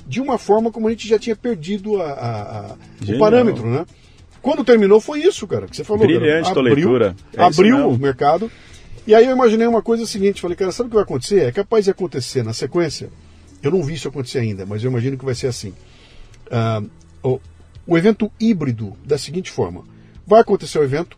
de uma forma como a gente já tinha perdido a, a, a o parâmetro, né? Quando terminou foi isso, cara, que você falou. Brilhante cara. Abriu, leitura. É abriu o mercado. E aí eu imaginei uma coisa seguinte, falei, cara, sabe o que vai acontecer? É capaz de acontecer na sequência. Eu não vi isso acontecer ainda, mas eu imagino que vai ser assim. Uh, o, o evento híbrido da seguinte forma: vai acontecer o evento.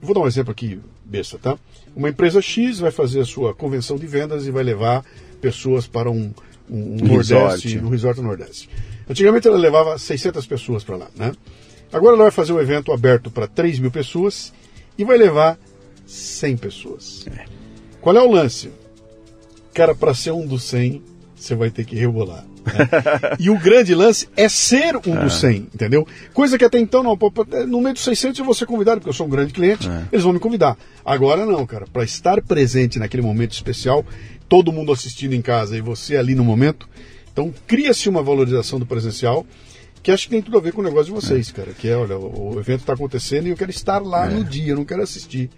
Vou dar um exemplo aqui, besta, tá? Uma empresa X vai fazer a sua convenção de vendas e vai levar pessoas para um, um, um Nordeste, um resort no Nordeste. Antigamente ela levava 600 pessoas para lá, né? Agora ela vai fazer um evento aberto para 3 mil pessoas e vai levar 100 pessoas. É. Qual é o lance? Cara, para ser um dos 100, você vai ter que rebolar. Né? e o grande lance é ser um dos 100, é. entendeu? Coisa que até então, não, no meio dos 600 eu vou ser convidado, porque eu sou um grande cliente, é. eles vão me convidar. Agora não, cara, para estar presente naquele momento especial, todo mundo assistindo em casa e você ali no momento, então cria-se uma valorização do presencial que acho que tem tudo a ver com o negócio de vocês, é. cara. Que é, olha, o evento está acontecendo e eu quero estar lá é. no dia, eu não quero assistir.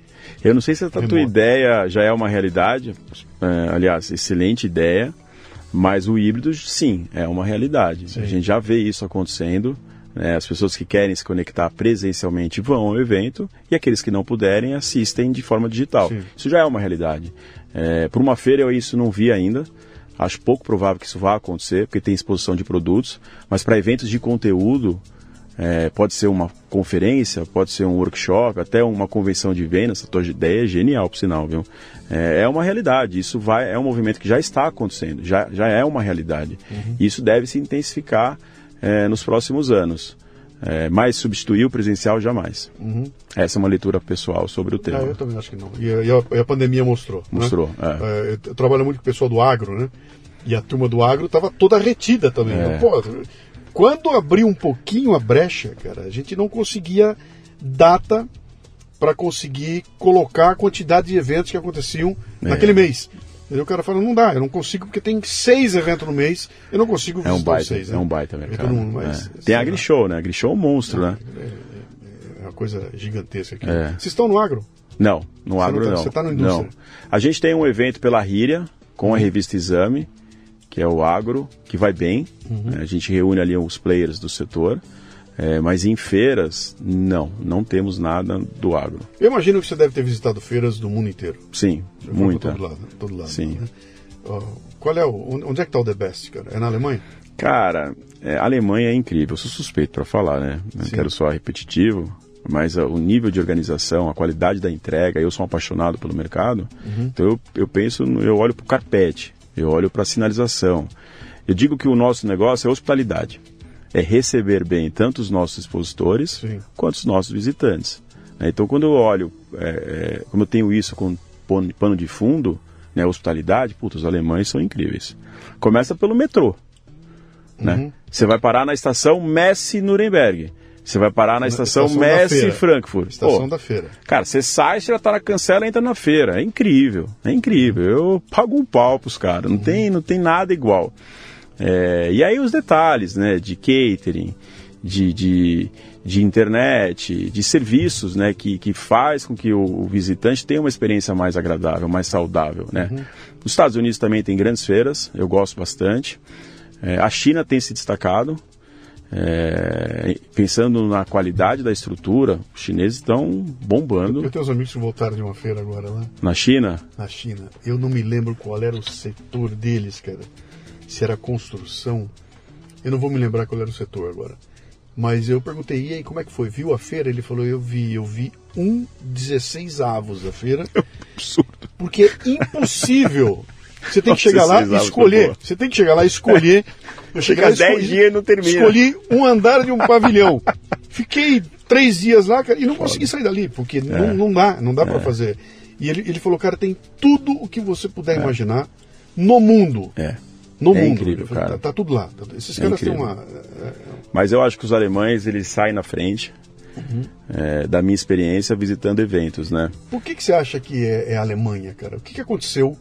Eu não sei se a tua ideia já é uma realidade, é, aliás, excelente ideia, mas o híbrido, sim, é uma realidade. Sim. A gente já vê isso acontecendo. Né? As pessoas que querem se conectar presencialmente vão ao evento e aqueles que não puderem assistem de forma digital. Sim. Isso já é uma realidade. É, por uma feira eu isso não vi ainda. Acho pouco provável que isso vá acontecer, porque tem exposição de produtos, mas para eventos de conteúdo, é, pode ser uma conferência, pode ser um workshop, até uma convenção de vendas. A tua ideia é genial, por sinal, viu? É, é, uma realidade. Isso vai, é um movimento que já está acontecendo, já, já é uma realidade. Uhum. Isso deve se intensificar é, nos próximos anos. É, mas substituir o presencial jamais. Uhum. Essa é uma leitura pessoal sobre o tema. Ah, eu também acho que não. E, a, e a- e a pandemia mostrou. né? Mostrou, é. É, eu trabalho muito com o pessoal do agro, né? E a turma do agro estava toda retida também. É. Pô, quando abriu um pouquinho a brecha, cara, a gente não conseguia data para conseguir colocar a quantidade de eventos que aconteciam É. naquele mês. E o cara fala, não dá, eu não consigo, porque tem seis eventos no mês, eu não consigo É um baita, seis. é né? um baita Então, mercado. não- mas, É. Tem a AgriShow, né? AgriShow é um monstro, né? É uma coisa gigantesca aqui. É. Vocês estão no agro? Não, no agro não tá- não. você tá na indústria? Não. A gente tem um evento pela Ríria, com a revista Exame, que é o agro, que vai bem. Uhum. A gente reúne ali os players do setor. É, mas em feiras, não, não temos nada do agro. Eu imagino que você deve ter visitado feiras do mundo inteiro. Sim, Você muita. Todo lado, todo lado. Sim. né? Qual é o. Onde é que tá o The Best, cara? É na Alemanha? Cara, é, a Alemanha é incrível, eu sou suspeito para falar, né? Não Sim. quero soar repetitivo, mas o nível de organização, a qualidade da entrega, eu sou um apaixonado pelo mercado, então eu, eu penso, no- eu olho para o carpete, eu olho para a sinalização. Eu digo que o nosso negócio é hospitalidade, é receber bem tanto os nossos expositores Sim. quanto os nossos visitantes. né? Então, quando eu olho, é, é, como eu tenho isso com pano pano de fundo, né, hospitalidade, puta, os alemães são incríveis. Começa pelo metrô. Né? Uhum. Você vai parar na estação Messi-Nuremberg. Você vai parar na estação, estação da feira. Messi-Frankfurt. Estação Pô, da feira. Cara, você sai, você já tá na cancela e entra na feira. É incrível, é incrível. Eu pago um pau pros caras, não, tem, não tem nada igual. É, e aí os detalhes, né, de catering, de, de, de internet, de serviços, né, que, que faz com que o, o visitante tenha uma experiência mais agradável, mais saudável, né. Os Estados Unidos também tem grandes feiras, eu gosto bastante. É, a China tem se destacado, é, pensando na qualidade da estrutura, os chineses estão bombando Eu tenho uns amigos que voltaram de uma feira agora lá na China. na China. Eu não me lembro qual era o setor deles, cara. Se era construção. Eu não vou me lembrar qual era o setor agora. Mas eu perguntei, e aí, como é que foi? Viu a feira? Ele falou, eu vi, eu vi um 16 avos da feira. Absurdo. Porque é impossível. Você tem que chegar lá 16 e escolher. Você tem que chegar lá e escolher. Eu e 10 escolhi- dias e não termina. Escolhi um andar de um pavilhão. Fiquei três dias lá, cara, e não consegui sair dali, porque É. não, não dá, não dá pra fazer. E ele, ele falou, cara, tem tudo o que você puder imaginar no mundo. É. No É mundo. incrível, falei, cara. Tá, tá tudo lá. Esses É caras têm incrível. uma. é, Mas eu acho que os alemães eles saem na frente é, da minha experiência visitando eventos, né? Por que, que você acha que é, é a Alemanha, cara? O que, que aconteceu?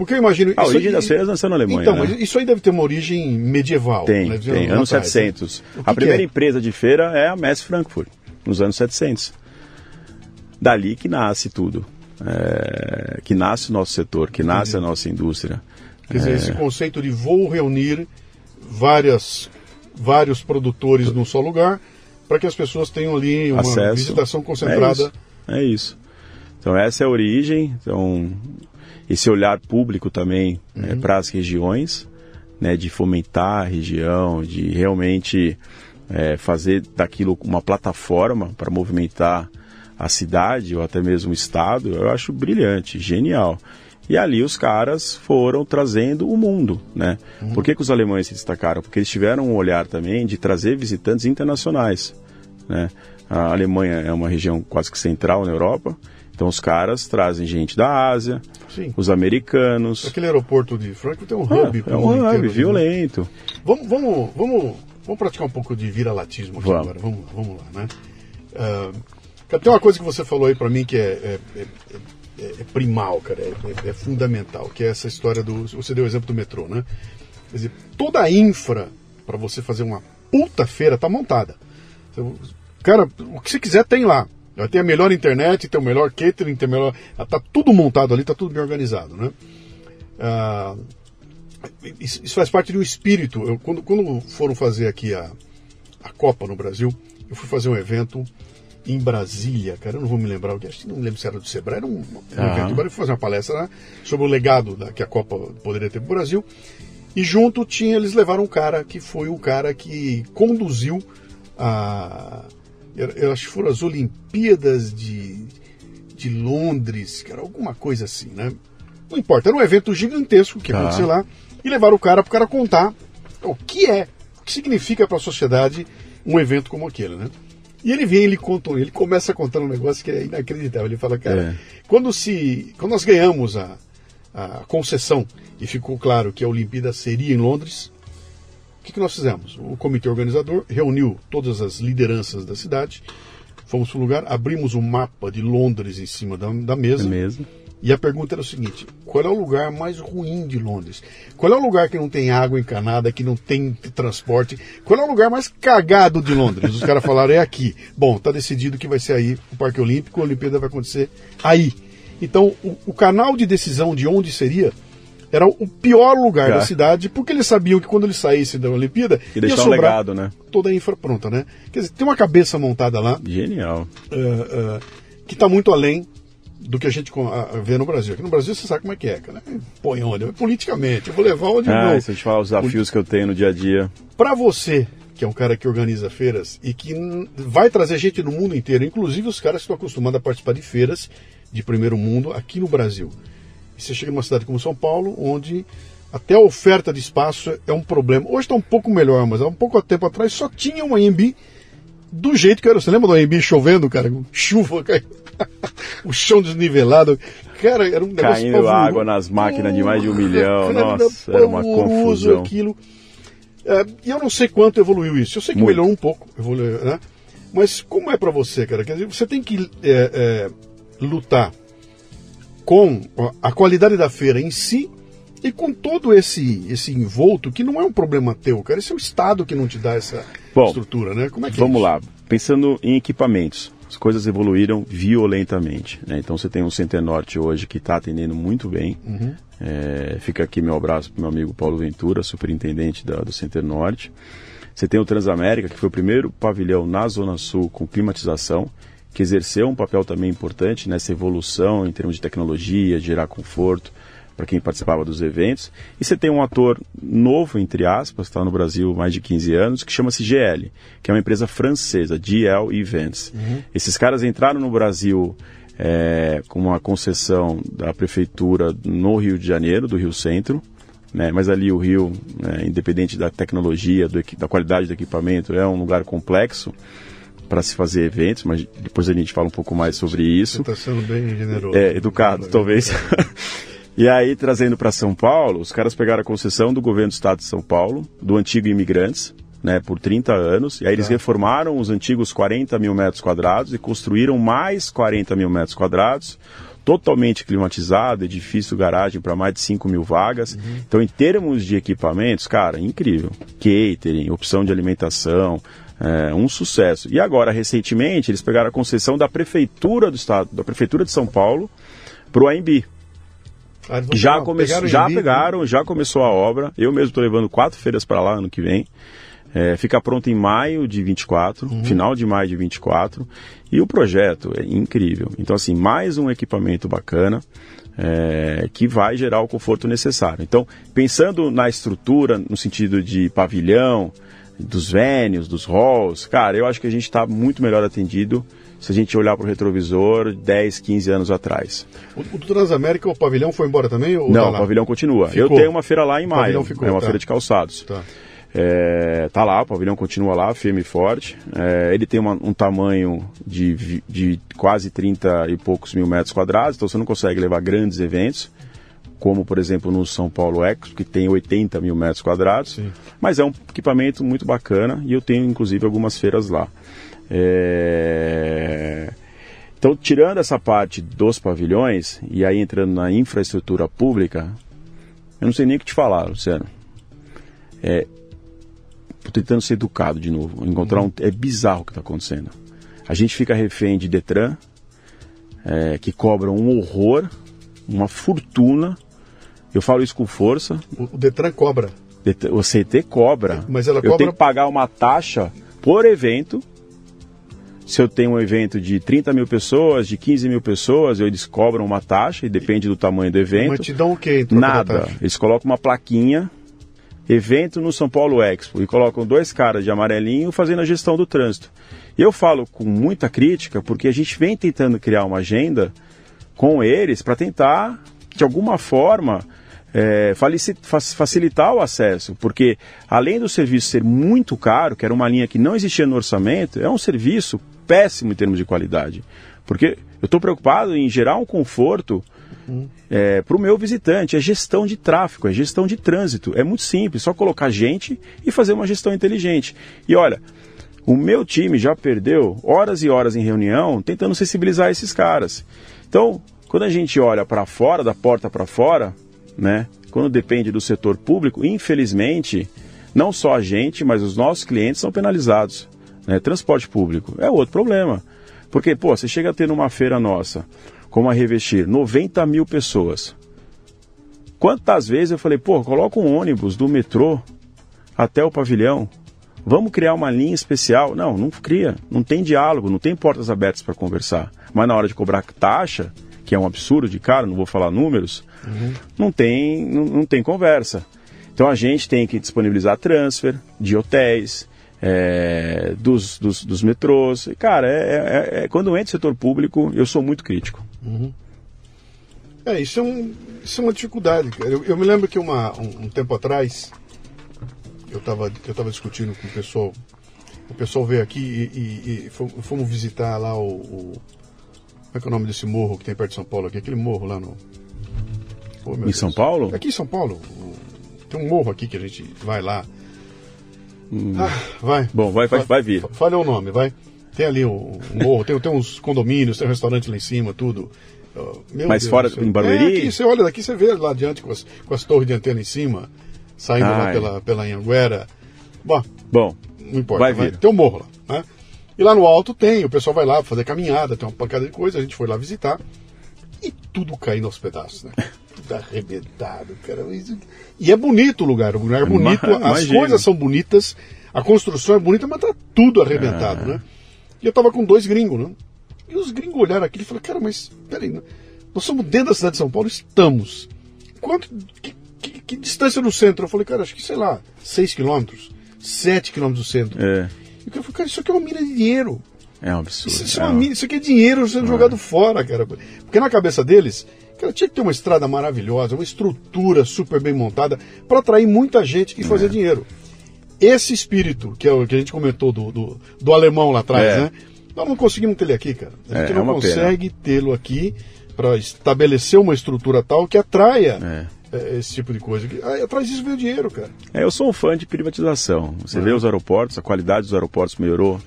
Porque eu imagino. A origem aí- das feiras nasceu na Alemanha, Então, né? mas isso aí deve ter uma origem medieval. Tem, né? tem. Anos atrás, né? 700. O que A primeira é? empresa de feira é a Messi Frankfurt, nos anos 700. Dali que nasce tudo. É, que nasce o nosso setor, que nasce a nossa indústria. Quer dizer, esse conceito de vou reunir várias, vários produtores num só lugar para que as pessoas tenham ali uma Acesso. visitação É concentrada. isso. É isso. Então essa é a origem. Então esse olhar público também para as regiões, né, de fomentar a região, de realmente é, fazer daquilo uma plataforma para movimentar a cidade ou até mesmo o estado, eu acho brilhante, genial. E ali os caras foram trazendo o mundo, né? Por que, que os alemães se destacaram? Porque eles tiveram um olhar também de trazer visitantes internacionais, né? A Alemanha é uma região quase que central na Europa, então os caras trazem gente da Ásia, Sim. os americanos. Aquele aeroporto de Frankfurt tem um Ah, hub. pro é um hub né? violento. Vamos, vamos, vamos, vamos praticar um pouco de vira-latismo aqui Vamos. agora. Vamos lá, vamos lá, né? Cara, tem uma coisa que você falou aí pra mim que é, é- é- é- é primal, cara, é, é- é fundamental, que é essa história do. Você deu o exemplo do metrô, né? Quer dizer, toda a infra pra você fazer uma puta feira tá montada. Você- Cara, o que você quiser tem lá. Vai ter a melhor internet, tem o melhor catering, tem o melhor. Tá tudo montado ali, tá tudo bem organizado, né? Ah, isso, faz parte do espírito. Eu, quando, quando foram fazer aqui a, a Copa no Brasil, eu fui fazer um evento em Brasília, cara, eu não vou me lembrar o que, acho que não lembro se era do Sebrae, era um, um Ah. evento, eu fui fazer uma palestra lá sobre o legado da, que a Copa poderia ter para o Brasil. E junto tinha, eles levaram um cara que foi o cara que conduziu a. Que foram as Olimpíadas de, de Londres, cara, alguma coisa assim, né? Não importa, era um evento gigantesco que Tá. acontecer lá. E levaram o cara para o cara contar o que é, o que significa para a sociedade um evento como aquele, né? E ele vem, ele conta, ele começa a contar um negócio que é inacreditável. Ele fala, cara, é. quando se, quando nós ganhamos a, a concessão e ficou claro que a Olimpíada seria em Londres, o que, que nós fizemos? O comitê organizador reuniu todas as lideranças da cidade, fomos para o lugar, abrimos o um mapa de Londres em cima da, da mesa. É mesmo? E a pergunta era o seguinte: qual é o lugar mais ruim de Londres? Qual é o lugar que não tem água encanada, que não tem transporte? Qual é o lugar mais cagado de Londres? Os caras falaram: é aqui. Bom, está decidido que vai ser aí o Parque Olímpico, a Olimpíada vai acontecer aí. Então, o, o canal de decisão de onde seria era o pior lugar da cidade, porque eles sabiam que quando eles saíssem da Olimpíada, e ia sobrar um legado, né? toda a infra pronta, né? Quer dizer, tem uma cabeça montada lá. Genial. Uh, uh, que está muito além do que a gente vê no Brasil. Aqui no Brasil você sabe como é que é, cara. Põe onde? Politicamente, eu vou levar onde ah, eu. Se a gente falar os desafios que eu tenho no dia a dia. Para você, que é um cara que organiza feiras e que vai trazer gente do mundo inteiro, inclusive os caras que estão acostumados a participar de feiras de primeiro mundo aqui no Brasil. E você chega numa cidade como São Paulo, onde até a oferta de espaço é um problema. Hoje está um pouco melhor, mas há um pouco tempo atrás só tinha uma AMB do jeito que era. Você lembra do AMB chovendo, cara? Chuva, o chão desnivelado. Cara, era um negócio Caindo pavoroso. água nas máquinas de mais de um milhão. Cara, Nossa, era uma confusão. aquilo. É, e eu não sei quanto evoluiu isso. Eu sei que Muito. melhorou um pouco, evoluiu, né? Mas como é para você, cara? Quer dizer, você tem que é, é, lutar com a qualidade da feira em si e com todo esse esse envolto que não é um problema teu, cara. Esse é o Estado que não te dá essa Bom, estrutura, né? Como é que é Vamos é lá. Pensando em equipamentos as coisas evoluíram violentamente. Né? Então você tem um Centenorte hoje que está atendendo muito bem. Uhum. É, fica aqui meu abraço para meu amigo Paulo Ventura, superintendente da, do Centenorte. Você tem o Transamérica, que foi o primeiro pavilhão na Zona Sul com climatização, que exerceu um papel também importante nessa evolução em termos de tecnologia, gerar conforto para quem participava dos eventos. E você tem um ator novo, entre aspas, está no Brasil há mais de 15 anos, que chama-se GL, que é uma empresa francesa, GL Events. Uhum. Esses caras entraram no Brasil é, com uma concessão da prefeitura no Rio de Janeiro, do Rio Centro. Né, mas ali o Rio, é, independente da tecnologia, do, da qualidade do equipamento, é um lugar complexo para se fazer eventos, mas depois a gente fala um pouco mais sobre isso. Você está sendo bem generoso. É, educado, talvez. E aí, trazendo para São Paulo, os caras pegaram a concessão do governo do estado de São Paulo, do antigo Imigrantes, né, por 30 anos, e aí eles tá. reformaram os antigos 40 mil metros quadrados e construíram mais 40 mil metros quadrados, totalmente climatizado, edifício garagem para mais de 5 mil vagas. Uhum. Então, em termos de equipamentos, cara, incrível. Catering, opção de alimentação, é, um sucesso. E agora, recentemente, eles pegaram a concessão da prefeitura do estado, da prefeitura de São Paulo, para o AMB, ah, já, come... pegaram já pegaram, já começou a obra. Eu mesmo estou levando quatro feiras para lá ano que vem. É, fica pronto em maio de 24, uhum. final de maio de 24. E o projeto é incrível. Então, assim, mais um equipamento bacana é, que vai gerar o conforto necessário. Então, pensando na estrutura, no sentido de pavilhão, dos vênios, dos halls, cara, eu acho que a gente está muito melhor atendido se a gente olhar para o retrovisor 10, 15 anos atrás. O, o Transamérica, o pavilhão foi embora também? Não, tá o pavilhão continua. Ficou. Eu tenho uma feira lá em maio, ficou, é uma tá. feira de calçados. Tá. É, tá lá, o pavilhão continua lá, firme e forte. É, ele tem uma, um tamanho de, de quase 30 e poucos mil metros quadrados, então você não consegue levar grandes eventos, como por exemplo no São Paulo Expo, que tem 80 mil metros quadrados. Sim. Mas é um equipamento muito bacana e eu tenho inclusive algumas feiras lá. É... Então, tirando essa parte dos pavilhões e aí entrando na infraestrutura pública, eu não sei nem o que te falar, Luciano. É, tô tentando ser educado de novo. Encontrar um, é bizarro o que está acontecendo. A gente fica refém de Detran, é, que cobra um horror, uma fortuna. Eu falo isso com força. O, Detran cobra. O CT cobra. Mas ela cobra... Eu tenho que pagar uma taxa por evento se eu tenho um evento de 30 mil pessoas, de 15 mil pessoas, eles cobram uma taxa e depende do tamanho do evento. Mas te dão o quê? Nada. Eles colocam uma plaquinha, evento no São Paulo Expo, e colocam dois caras de amarelinho fazendo a gestão do trânsito. Eu falo com muita crítica porque a gente vem tentando criar uma agenda com eles para tentar, de alguma forma, é, facilitar o acesso, porque além do serviço ser muito caro, que era uma linha que não existia no orçamento, é um serviço péssimo em termos de qualidade. Porque eu estou preocupado em gerar um conforto é, para o meu visitante. É gestão de tráfego, é gestão de trânsito. É muito simples, só colocar gente e fazer uma gestão inteligente. E olha, o meu time já perdeu horas e horas em reunião tentando sensibilizar esses caras. Então, quando a gente olha para fora, da porta para fora, né? Quando depende do setor público, infelizmente, não só a gente, mas os nossos clientes são penalizados. Né? Transporte público é outro problema. Porque, pô, você chega a ter numa feira nossa como a Revestir, 90 mil pessoas. Quantas vezes eu falei, pô, coloca um ônibus do metrô até o pavilhão, vamos criar uma linha especial. Não, não cria, não tem diálogo, não tem portas abertas para conversar. Mas na hora de cobrar taxa, que é um absurdo de cara, não vou falar números, uhum. não, tem, não, não tem conversa. Então a gente tem que disponibilizar transfer de hotéis, é, dos, dos, dos, metrôs. Cara, é, é, é, quando entra o setor público, eu sou muito crítico. Uhum. É, isso é, um, isso é uma dificuldade. Eu, eu me lembro que uma, um, um tempo atrás, eu estava eu tava discutindo com o pessoal. O pessoal veio aqui e, e, e fomos visitar lá o, o, Como é que é o nome desse morro que tem perto de São Paulo aqui? Aquele morro lá no. Em Deus. São Paulo? Aqui em São Paulo. Tem um morro aqui que a gente vai lá. Hum. Ah, vai. Bom, vai, vai, vai vir. Fale o nome, vai. Tem ali um, morro, tem, tem uns condomínios, tem um restaurante lá em cima, tudo. Uh, Mas Deus fora, em Barueri? É, aqui, você olha daqui, você vê lá adiante com as, com as torres de antena em cima, saindo Ai. lá pela, pela Anhanguera. Bom, Bom, não importa. Vai, vai vir. Tem um morro lá, né? E lá no alto tem, o pessoal vai lá fazer caminhada, tem uma pancada de coisa, a gente foi lá visitar. E tudo caindo aos pedaços, né? tudo arrebentado, cara. E é bonito o lugar, o lugar é bonito, as coisas são bonitas, a construção é bonita, mas tá tudo arrebentado, é. né? E eu tava com dois gringos, né? E os gringos olharam aqui e falaram, cara, mas peraí, né? nós somos dentro da cidade de São Paulo, estamos. Quanto. Que, que, que distância do centro? Eu falei, cara, acho que, sei lá, 6 quilômetros, 7 quilômetros do centro. É. E falei, cara, isso aqui é uma mina de dinheiro. É um absurdo. Isso, isso, é uma, isso aqui é dinheiro sendo é. jogado fora, cara. Porque na cabeça deles, cara, tinha que ter uma estrada maravilhosa, uma estrutura super bem montada para atrair muita gente que fazia é. dinheiro. Esse espírito, que é o que a gente comentou do, do, do alemão lá atrás, é. né? Nós não conseguimos ter ele aqui, cara. A gente é, não é consegue tê-lo aqui para estabelecer uma estrutura tal que atraia é, esse tipo de coisa. Atrás disso veio dinheiro, cara. É, eu sou um fã de privatização. Você vê os aeroportos, a qualidade dos aeroportos melhorou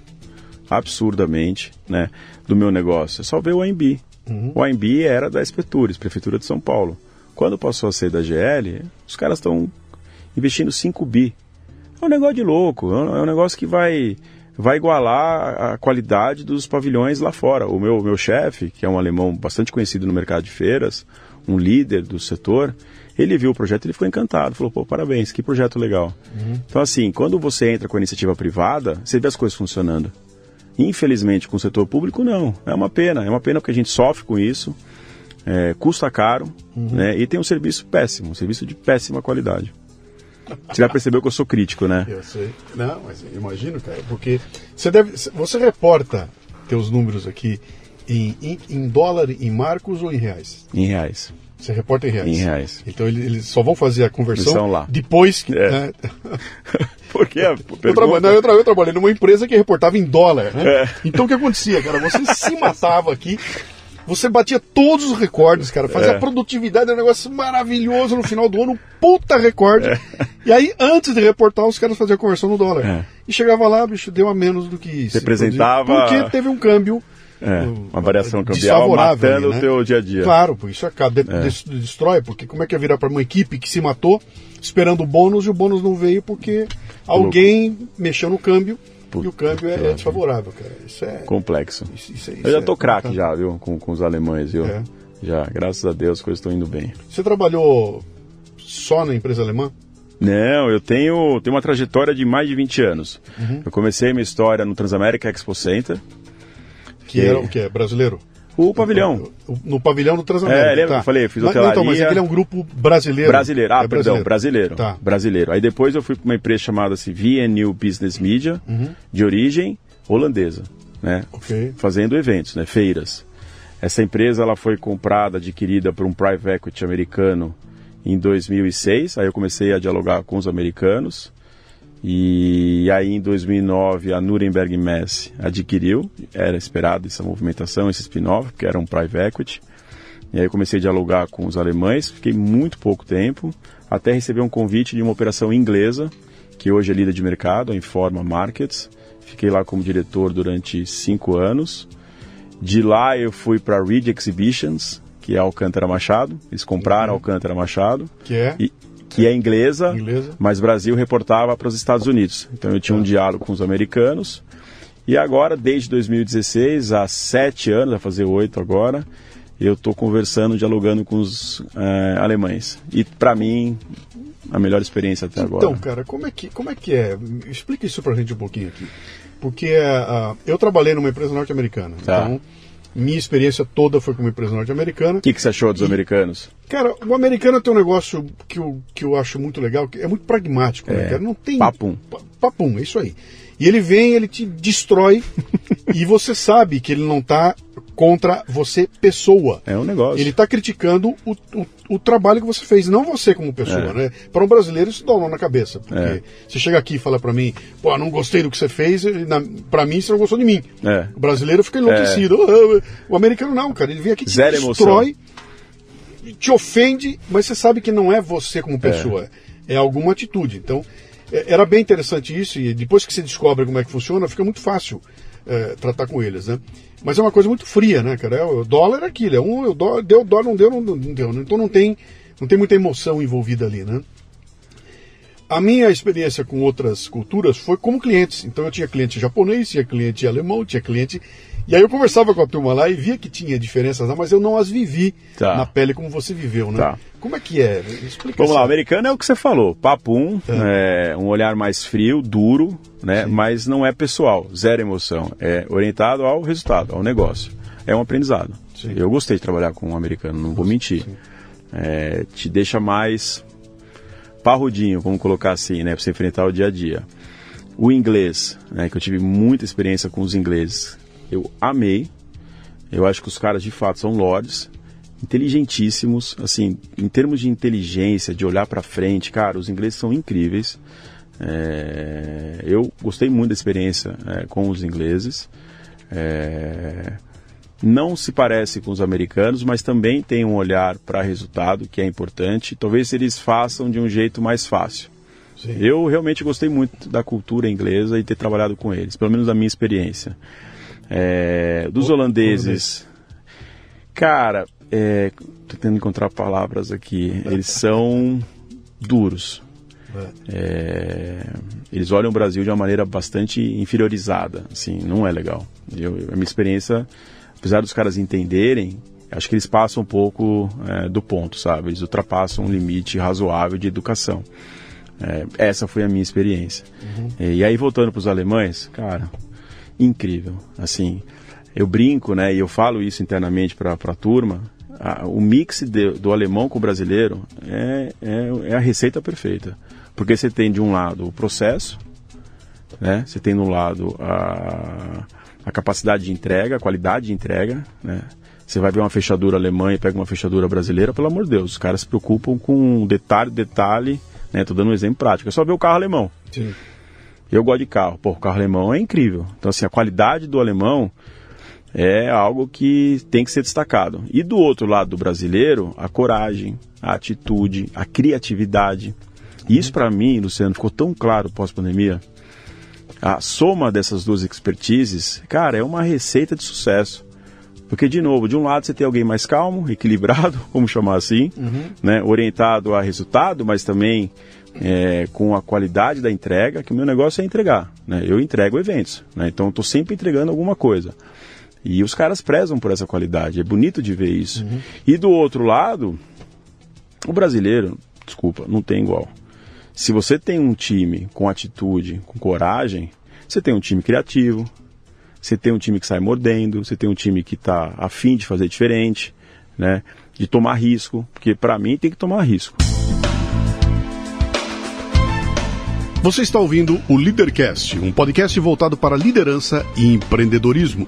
absurdamente, né, do meu negócio. É só ver o AMB. Uhum. O AMB era da Espetures, Prefeitura de São Paulo. Quando passou a ser da GL, os caras estão investindo 5 bi. É um negócio de louco, é um negócio que vai vai igualar a qualidade dos pavilhões lá fora. O meu, meu chefe, que é um alemão bastante conhecido no mercado de feiras, um líder do setor, ele viu o projeto e ele ficou encantado. Falou, pô, parabéns, que projeto legal. Uhum. Então, assim, quando você entra com a iniciativa privada, você vê as coisas funcionando. Infelizmente, com o setor público, não. É uma pena. É uma pena porque a gente sofre com isso, é, custa caro uhum. né, e tem um serviço péssimo, um serviço de péssima qualidade. Você já percebeu que eu sou crítico, né? Eu sei. Não, mas imagino, cara, porque você deve. Você reporta teus números aqui em, em, em dólar, em marcos ou em reais? Em reais. Você reporta em reais. Em reais. Então eles, eles só vão fazer a conversão lá. depois que. É. Né? Porque a eu, não, eu, tra eu, trabalhei numa empresa que reportava em dólar. Né? É. Então o que acontecia, cara? Você se matava aqui. Você batia todos os recordes, cara. Fazia é. produtividade, era um negócio maravilhoso no final do ano, puta recorde. É. E aí, antes de reportar, os caras faziam a conversão no dólar. É. E chegava lá, bicho, deu a menos do que isso. Representava. Porque teve um câmbio é, uma variação cambial matando né? o teu dia a dia. Claro, isso acaba, é. destrói, porque como é que ia virar para uma equipe que se matou esperando o bônus e o bônus não veio porque alguém mexeu no câmbio Puta e o câmbio é, é, desfavorável, cara. Isso é complexo. Isso, isso, isso eu já tô é craque já, viu, com, com os alemães, viu? É. Já, graças a Deus, as coisas estão indo bem. Você trabalhou só na empresa alemã? Não, eu tenho, tenho uma trajetória de mais de 20 anos. Uhum. Eu comecei minha história no Transamérica Expo Center, que era o que? É brasileiro? O pavilhão. No pavilhão do Transamérica. É, lembra tá. que eu falei? fiz. Não, então, mas aquele é um grupo brasileiro. Brasileiro, ah, é perdão, brasileiro. Tá. Brasileiro. Aí depois eu fui para uma empresa chamada assim, VNU Business Media, uhum. de origem holandesa, né? Okay. Fazendo eventos, né? Feiras. Essa empresa ela foi comprada, adquirida por um private equity americano em 2006. Aí eu comecei a dialogar com os americanos. E aí em 2009 a Nuremberg Mess adquiriu, era esperado essa movimentação, esse spin-off, porque era um private equity. E aí eu comecei a dialogar com os alemães, fiquei muito pouco tempo, até receber um convite de uma operação inglesa, que hoje é líder de mercado, a Informa Markets. Fiquei lá como diretor durante cinco anos. De lá eu fui para a Reed Exhibitions, que é Alcântara Machado. Eles compraram uhum. Alcântara Machado. Que é? E, que é inglesa, inglesa, mas Brasil reportava para os Estados Unidos. Então eu tinha um diálogo com os americanos. E agora, desde 2016, há sete anos, vai fazer oito agora, eu estou conversando, dialogando com os é, alemães. E para mim, a melhor experiência até agora. Então, cara, como é que, como é, que é? Explica isso para a gente um pouquinho aqui. Porque uh, eu trabalhei numa empresa norte-americana. Tá. Então, minha experiência toda foi com uma empresa norte-americana. O que, que você achou dos e, americanos? Cara, o americano tem um negócio que eu, que eu acho muito legal, que é muito pragmático, né, é, né, cara? Não tem. Papum. Papum, é isso aí. E ele vem, ele te destrói e você sabe que ele não está contra você, pessoa. É um negócio. Ele está criticando o, o, o, trabalho que você fez, não você como pessoa, é. né? Para um brasileiro isso dá um na cabeça. Porque é. você chega aqui e fala para mim, pô, não gostei do que você fez, para mim você não gostou de mim. É. O brasileiro fica enlouquecido. É. O americano não, cara. Ele vem aqui, Zero destrói, emoção. te ofende, mas você sabe que não é você como pessoa. É, é alguma atitude. Então, é, era bem interessante isso, e depois que você descobre como é que funciona, fica muito fácil é, tratar com eles, né? Mas é uma coisa muito fria, né, cara? É, o dólar é aquilo, é um, dólar, deu dólar, não deu, não, não deu. Né? Então não tem, não tem muita emoção envolvida ali, né? A minha experiência com outras culturas foi como clientes. Então eu tinha cliente japonês, tinha cliente alemão, tinha cliente. E aí eu conversava com a turma lá e via que tinha diferenças lá, mas eu não as vivi tá. na pele como você viveu, né? Tá. Como é que é? Explica Vamos assim. lá, o americano é o que você falou, papum, é. É, um olhar mais frio, duro, né? Sim. Mas não é pessoal, zero emoção. É orientado ao resultado, ao negócio. É um aprendizado. Sim. Eu gostei de trabalhar com um americano, não vou mentir. É, te deixa mais parrudinho, vamos colocar assim, né? Para você enfrentar o dia a dia. O inglês, né? Que eu tive muita experiência com os ingleses. Eu amei. Eu acho que os caras de fato são lords inteligentíssimos, assim, em termos de inteligência, de olhar para frente, cara, os ingleses são incríveis. É, eu gostei muito da experiência é, com os ingleses. É, não se parece com os americanos, mas também tem um olhar para resultado que é importante. Talvez eles façam de um jeito mais fácil. Sim. Eu realmente gostei muito da cultura inglesa e ter trabalhado com eles, pelo menos da minha experiência. É, dos o, holandeses, cara, é, tentando encontrar palavras aqui. Eles são duros. É, eles olham o Brasil de uma maneira bastante inferiorizada. Assim, não é legal. Eu, a minha experiência, apesar dos caras entenderem, acho que eles passam um pouco é, do ponto, sabe? Eles ultrapassam um limite razoável de educação. É, essa foi a minha experiência. Uhum. E aí, voltando para os alemães, cara, incrível. Assim, eu brinco, né? E eu falo isso internamente para a turma o mix de, do alemão com o brasileiro é, é, é, a receita perfeita. Porque você tem de um lado o processo, né? você tem um lado a, a capacidade de entrega, a qualidade de entrega. Né? Você vai ver uma fechadura alemã e pega uma fechadura brasileira, pelo amor de Deus, os caras se preocupam com detalhe, detalhe. Estou né? dando um exemplo prático. É só ver o carro alemão. Sim. Eu gosto de carro. Pô, o carro alemão é incrível. Então, assim, a qualidade do alemão é algo que tem que ser destacado. E do outro lado do brasileiro, a coragem, a atitude, a criatividade. E isso para mim, Luciano, ficou tão claro pós-pandemia. A soma dessas duas expertises, cara, é uma receita de sucesso. Porque, de novo, de um lado você tem alguém mais calmo, equilibrado, vamos chamar assim, uhum. né, orientado a resultado, mas também é, com a qualidade da entrega, que o meu negócio é entregar. Né? Eu entrego eventos, né? então estou sempre entregando alguma coisa. E os caras prezam por essa qualidade, é bonito de ver isso. Uhum. E do outro lado, o brasileiro, desculpa, não tem igual. Se você tem um time com atitude, com coragem, você tem um time criativo, você tem um time que sai mordendo, você tem um time que está afim de fazer diferente, né? De tomar risco, porque para mim tem que tomar risco. Você está ouvindo o Leadercast, um podcast voltado para liderança e empreendedorismo.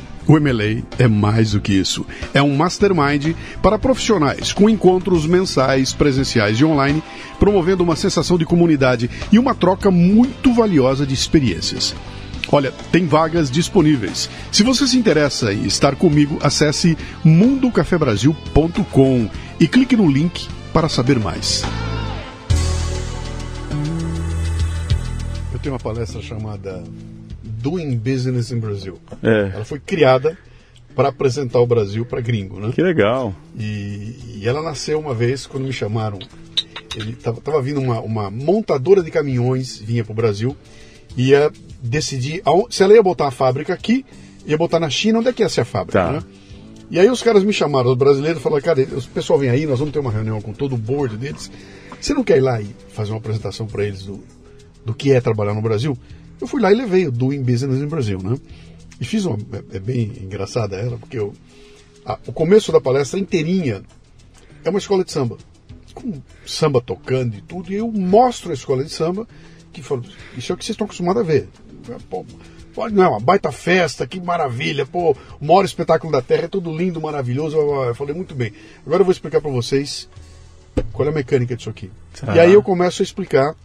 O MLA é mais do que isso. É um mastermind para profissionais, com encontros mensais, presenciais e online, promovendo uma sensação de comunidade e uma troca muito valiosa de experiências. Olha, tem vagas disponíveis. Se você se interessa em estar comigo, acesse mundocafebrasil.com e clique no link para saber mais. Eu tenho uma palestra chamada Doing Business in Brazil. É. Ela foi criada para apresentar o Brasil para gringo, né? Que legal. E, e, ela nasceu uma vez quando me chamaram. Ele tava, tava vindo uma, uma montadora de caminhões vinha para o Brasil ia decidir se ela ia botar a fábrica aqui, ia botar na China, onde é que ia ser a fábrica, Tá. né? E aí os caras me chamaram, os brasileiros, falaram, cara, o pessoal vem aí, nós vamos ter uma reunião com todo o board deles. Você não quer ir lá e fazer uma apresentação para eles do, do que é trabalhar no Brasil? Eu fui lá e levei o Doing Business no Brasil, né? E fiz uma. É, é bem engraçada ela, porque eu, a- o começo da palestra inteirinha é uma escola de samba. Com samba tocando e tudo, e eu mostro a escola de samba, que falo, isso é o que vocês estão acostumados a ver. Pô, pô, não, é uma baita festa, que maravilha, pô, o maior espetáculo da Terra, é tudo lindo, maravilhoso. Eu falei, muito bem. Agora eu vou explicar para vocês qual é a mecânica disso aqui. Tá. E aí eu começo a explicar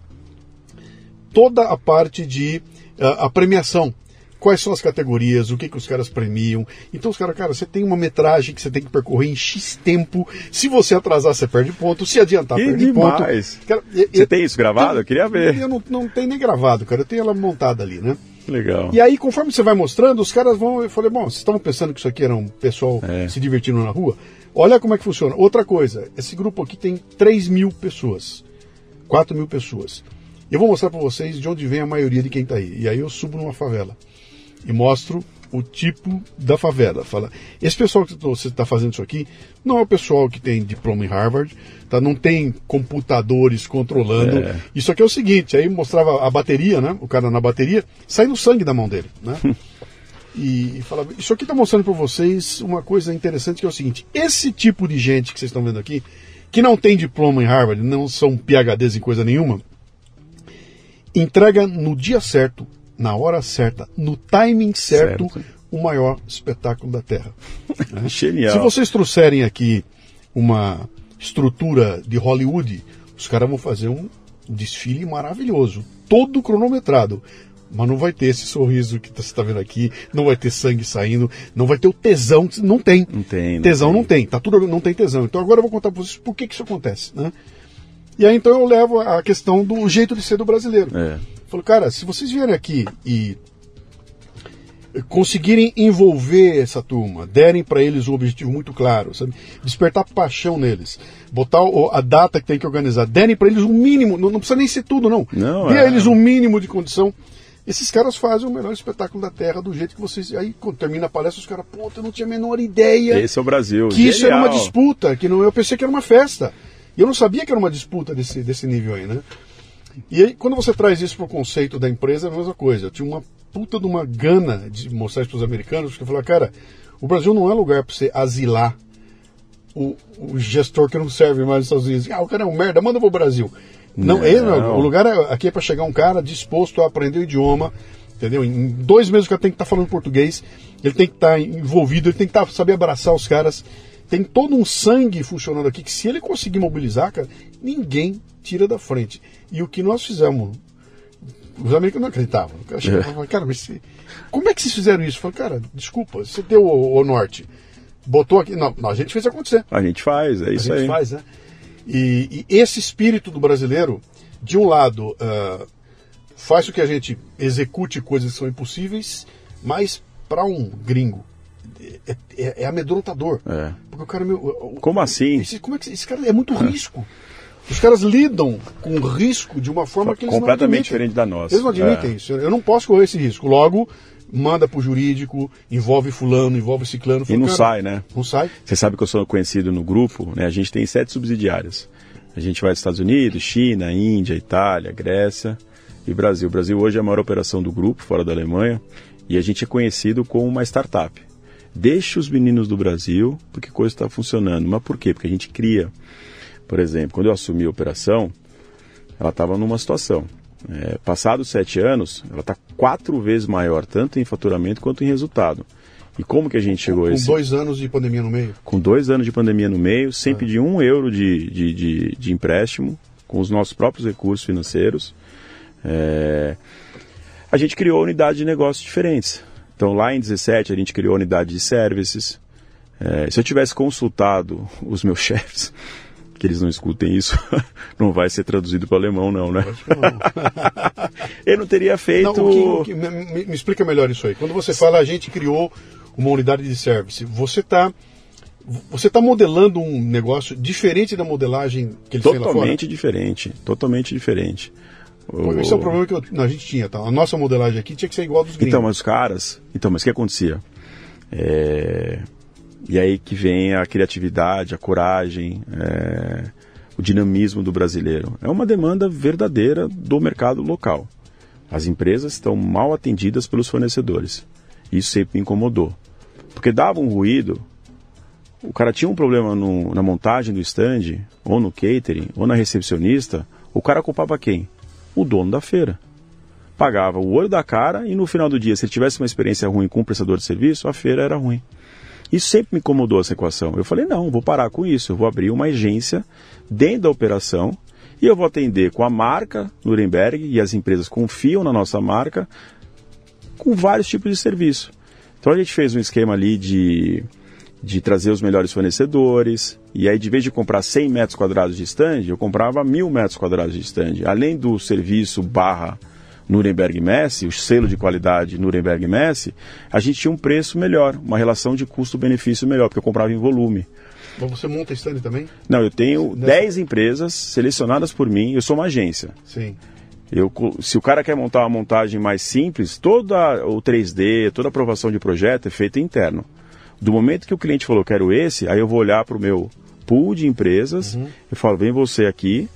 toda a parte de ah, a premiação. Quais são as categorias, o que, que os caras premiam. Então os caras, cara, você tem uma metragem que você tem que percorrer em X tempo. Se você atrasar, você perde ponto. Se adiantar, Que perde demais. ponto. Cara, e- Você tem isso gravado? Eu queria ver. Eu não, não tenho nem gravado, cara. Eu tenho ela montada ali, né? Legal. E aí, conforme você vai mostrando, os caras vão. Eu falei, bom, vocês estavam pensando que isso aqui era um pessoal É. se divertindo na rua? Olha como é que funciona. Outra coisa, esse grupo aqui tem 3 mil pessoas. 4 mil pessoas. Eu vou mostrar para vocês de onde vem a maioria de quem está aí. E aí eu subo numa favela e mostro o tipo da favela. Fala, esse pessoal que você está fazendo isso aqui não é o pessoal que tem diploma em Harvard, tá? não tem computadores controlando. É. Isso aqui é o seguinte, aí mostrava a bateria, né? O cara na bateria, saindo sangue da mão dele, né? E, e falava, isso aqui está mostrando para vocês uma coisa interessante que é o seguinte: esse tipo de gente que vocês estão vendo aqui, que não tem diploma em Harvard, não são PhDs em coisa nenhuma, entrega no dia certo, na hora certa, no timing certo, Certo. o maior espetáculo da Terra. Genial. Se vocês trouxerem aqui uma estrutura de Hollywood, os caras vão fazer um desfile maravilhoso, todo cronometrado. Mas não vai ter esse sorriso que você está vendo aqui, não vai ter sangue saindo, não vai ter o tesão, não tem. Não tem, não tesão tem. não tem, tá tudo não tem tesão. Então agora eu vou contar para vocês por que, que isso acontece, né? E aí então eu levo a questão do jeito de ser do brasileiro. É. Falou, cara, se vocês vierem aqui e conseguirem envolver essa turma, derem para eles um objetivo muito claro, sabe? despertar paixão neles, botar o- a data que tem que organizar, derem para eles um mínimo, não, precisa nem ser tudo não, Não, dê é. a eles um mínimo de condição. Esses caras fazem o melhor espetáculo da Terra do jeito que vocês. Aí quando termina a palestra, os caras, puta, eu não tinha a menor ideia Esse é o Brasil. que isso era uma Genial. disputa, que não, eu pensei que era uma festa. E eu não sabia que era uma disputa desse, desse nível aí, né? E aí, quando você traz isso pro conceito da empresa, é a mesma coisa. Eu tinha uma puta de uma gana de mostrar isso pros americanos, porque eu falei, cara, o Brasil não é lugar para você asilar o, o gestor que não serve mais nos Estados Unidos. Ah, o cara é um merda, manda pro Brasil. Não, Não. ele o lugar é- aqui é para chegar um cara disposto a aprender o idioma, entendeu? Em dois meses o cara tem que estar falando português, ele tem que estar envolvido, ele tem que estar, saber abraçar os caras. Tem todo um sangue funcionando aqui que se ele conseguir mobilizar, cara, ninguém tira da frente. E o que nós fizemos, os americanos não acreditavam. O cara chegava falava, cara, mas se- como é que vocês fizeram isso? Eu falei, cara, desculpa, você deu o, o norte, botou aqui. Não, não, a gente fez acontecer A gente faz, é isso a gente aí. faz, né? E, e esse espírito do brasileiro, de um lado, ah, faz com que a gente execute coisas que são impossíveis, mas para um gringo é, é- é amedrontador. É. Porque o cara meu, Como assim? Esse, como é que esse cara é muito risco? Os caras lidam com o risco de uma forma que eles não Completamente diferente da nossa. Eles não admitem É. isso. Eu não posso correr esse risco. Logo, manda pro jurídico, envolve fulano, envolve ciclano. E não cara, sai, né? Não sai. Você sabe que eu sou conhecido no grupo, né? A gente tem sete subsidiárias. A gente vai dos Estados Unidos, China, Índia, Itália, Grécia e Brasil. O Brasil hoje é a maior operação do grupo, fora da Alemanha, e a gente é conhecido como uma startup. Deixe os meninos do Brasil, porque a coisa está funcionando. Mas por quê? Porque a gente cria. Por exemplo, quando eu assumi a operação, ela estava numa situação. É, passados sete anos, ela está quatro vezes maior, tanto em faturamento quanto em resultado. E como que a gente chegou com, a esse... Com dois anos de pandemia no meio? Com dois anos de pandemia no meio, sem é. pedir um euro de, de, de, de, empréstimo, com os nossos próprios recursos financeiros. É... A gente criou unidades de negócios diferentes. Então, lá em 17, a gente criou a unidade de services. É, se eu tivesse consultado os meus chefes, que eles não escutem isso, não vai ser traduzido para o alemão, não, né? Não. Ele não teria feito. Não, o que, o que, me, me, explica melhor isso aí. Quando você fala a gente criou uma unidade de service, você está você está modelando um negócio diferente da modelagem que ele fez lá fora? Totalmente diferente, totalmente diferente. Esse é o problema que eu, a gente tinha, tá? A nossa modelagem aqui tinha que ser igual dos gringos. Então, mas os caras... Então, mas o que acontecia? É... E aí que vem a criatividade, a coragem, é... o dinamismo do brasileiro. É uma demanda verdadeira do mercado local. As empresas estão mal atendidas pelos fornecedores. Isso sempre me incomodou. Porque dava um ruído, o cara tinha um problema no, na montagem do stand, ou no catering, ou na recepcionista, o cara culpava quem? O dono da feira. Pagava o olho da cara e no final do dia, se ele tivesse uma experiência ruim com o prestador de serviço, a feira era ruim. Isso sempre me incomodou essa equação. Eu falei, não, vou parar com isso, eu vou abrir uma agência dentro da operação e eu vou atender com a marca Nuremberg e as empresas confiam na nossa marca com vários tipos de serviço. Então a gente fez um esquema ali de de trazer os melhores fornecedores. E aí, de vez de comprar 100 metros quadrados de stand, eu comprava mil metros quadrados de stand. Além do serviço barra Nuremberg Messi, o selo de qualidade Nuremberg Messi, a gente tinha um preço melhor, uma relação de custo-benefício melhor, porque eu comprava em volume. Mas você monta stand também? Não, eu tenho Nessa... 10 empresas selecionadas por mim, eu sou uma agência. Sim. Eu, se o cara quer montar uma montagem mais simples, toda o 3D, toda a aprovação de projeto é feita interno. Do momento que o cliente falou, quero esse, aí eu vou olhar para o meu pool de empresas uhum. e falo, vem você aqui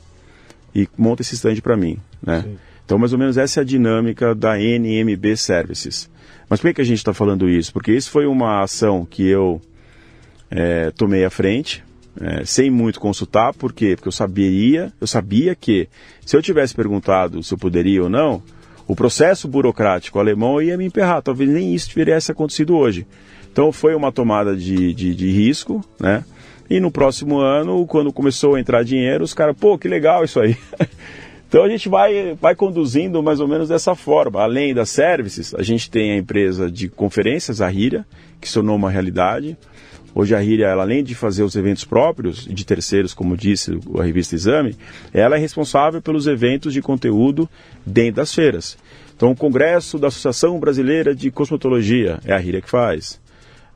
e monta esse stand para mim, né? Então, mais ou menos essa é a dinâmica da NMB Services. Mas por que, que a gente está falando isso? Porque isso foi uma ação que eu é, tomei à frente, é, sem muito consultar, por quê? Porque eu sabia, eu sabia que se eu tivesse perguntado se eu poderia ou não, o processo burocrático alemão ia me emperrar. Talvez nem isso tivesse acontecido hoje. Então foi uma tomada de, de, de risco, né? E no próximo ano, quando começou a entrar dinheiro, os caras, pô, que legal isso aí. então a gente vai, vai conduzindo mais ou menos dessa forma. Além das services, a gente tem a empresa de conferências, a Ríria, que se tornou uma realidade. Hoje a Ríria, ela, além de fazer os eventos próprios de terceiros, como disse a revista Exame, ela é responsável pelos eventos de conteúdo dentro das feiras. Então, o Congresso da Associação Brasileira de Cosmetologia é a Ríria que faz.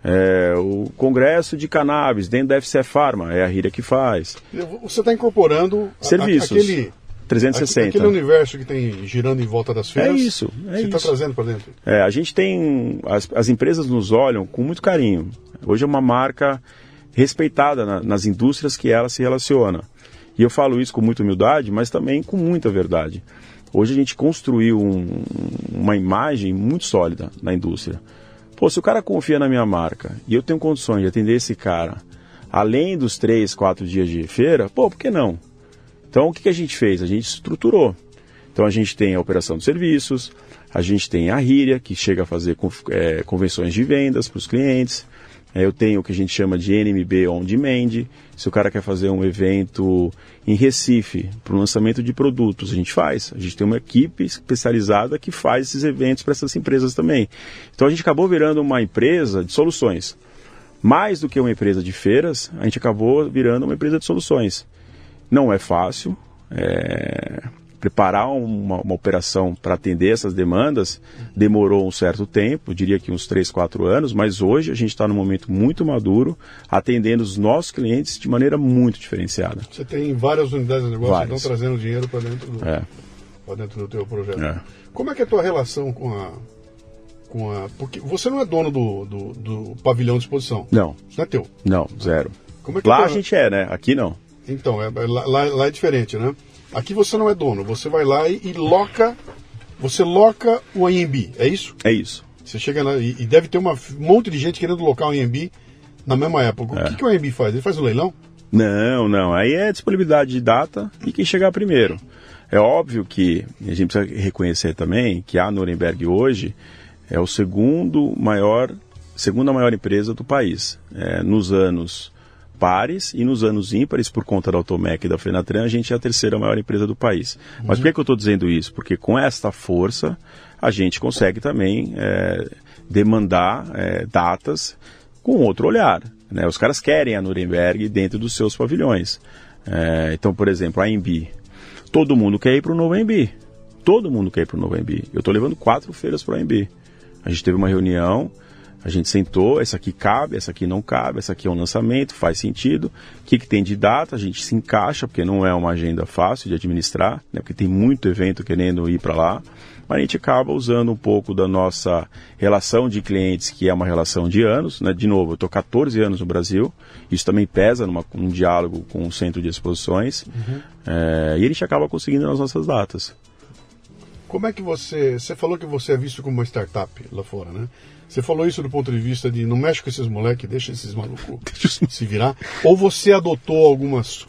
É, o Congresso de Cannabis, dentro da FC Pharma, é a RIRA que faz. Você está incorporando serviços. A, aquele, 360. Aquele universo que tem girando em volta das feiras. É isso. É você está trazendo para dentro. É, a gente tem. As, as empresas nos olham com muito carinho. Hoje é uma marca respeitada na, nas indústrias que ela se relaciona. E eu falo isso com muita humildade, mas também com muita verdade. Hoje a gente construiu um, uma imagem muito sólida na indústria. Pô, se o cara confia na minha marca e eu tenho condições de atender esse cara, além dos três, quatro dias de feira, pô, por que não? Então, o que, que a gente fez? A gente estruturou. Então, a gente tem a operação de serviços, a gente tem a RIRIA, que chega a fazer é, convenções de vendas para os clientes, é, eu tenho o que a gente chama de NMB On Demand. Se o cara quer fazer um evento em Recife para o lançamento de produtos, a gente faz. A gente tem uma equipe especializada que faz esses eventos para essas empresas também. Então a gente acabou virando uma empresa de soluções. Mais do que uma empresa de feiras, a gente acabou virando uma empresa de soluções. Não é fácil. É preparar uma, uma operação para atender essas demandas demorou um certo tempo, diria que uns 3, 4 anos, mas hoje a gente está num momento muito maduro, atendendo os nossos clientes de maneira muito diferenciada. Você tem várias unidades de negócio que estão trazendo dinheiro para dentro, do, é. dentro do teu projeto. É. Como é que é a tua relação com a, com a. Porque você não é dono do, do, do pavilhão de exposição. Não. Isso não é teu. Não, zero. É Lá a gente é, né? Aqui não. Então, é, lá, lá, é diferente, né? Aqui você não é dono, você vai lá e, e loca, você loca o AMB, é isso? É isso. Você chega lá e, e deve ter uma, um monte de gente querendo locar o AMB na mesma época. É. O que, que o AMB faz? Ele faz o leilão? Não, não. Aí é disponibilidade de data e quem chegar primeiro. É óbvio que a gente precisa reconhecer também que a Nuremberg hoje é o segundo maior, segunda maior empresa do país. É, nos anos pares e nos anos ímpares, por conta da Automec e da Fenatran, a gente é a terceira maior empresa do país. Uhum. Mas por que, que eu estou dizendo isso? Porque com esta força a gente consegue também é, demandar é, datas com outro olhar. Né? Os caras querem a Nuremberg dentro dos seus pavilhões. É, então, por exemplo, a AMB. Todo mundo quer ir para o novo AMB. Todo mundo quer ir para o novo AMB. Eu estou levando quatro feiras para o AMB. A gente teve uma reunião, a gente sentou, essa aqui cabe, essa aqui não cabe, essa aqui é um lançamento, faz sentido. O que, que tem de data? A gente se encaixa, porque não é uma agenda fácil de administrar, né? porque tem muito evento querendo ir para lá. Mas a gente acaba usando um pouco da nossa relação de clientes, que é uma relação de anos. Né? De novo, eu estou 14 anos no Brasil, isso também pesa numa, num diálogo com o centro de exposições, uhum. é, e a gente acaba conseguindo nas nossas datas. Como é que você. Você falou que você é visto como uma startup lá fora, né? Você falou isso do ponto de vista de não mexe com esses moleques, deixa esses malucos se virar. Ou você adotou algumas,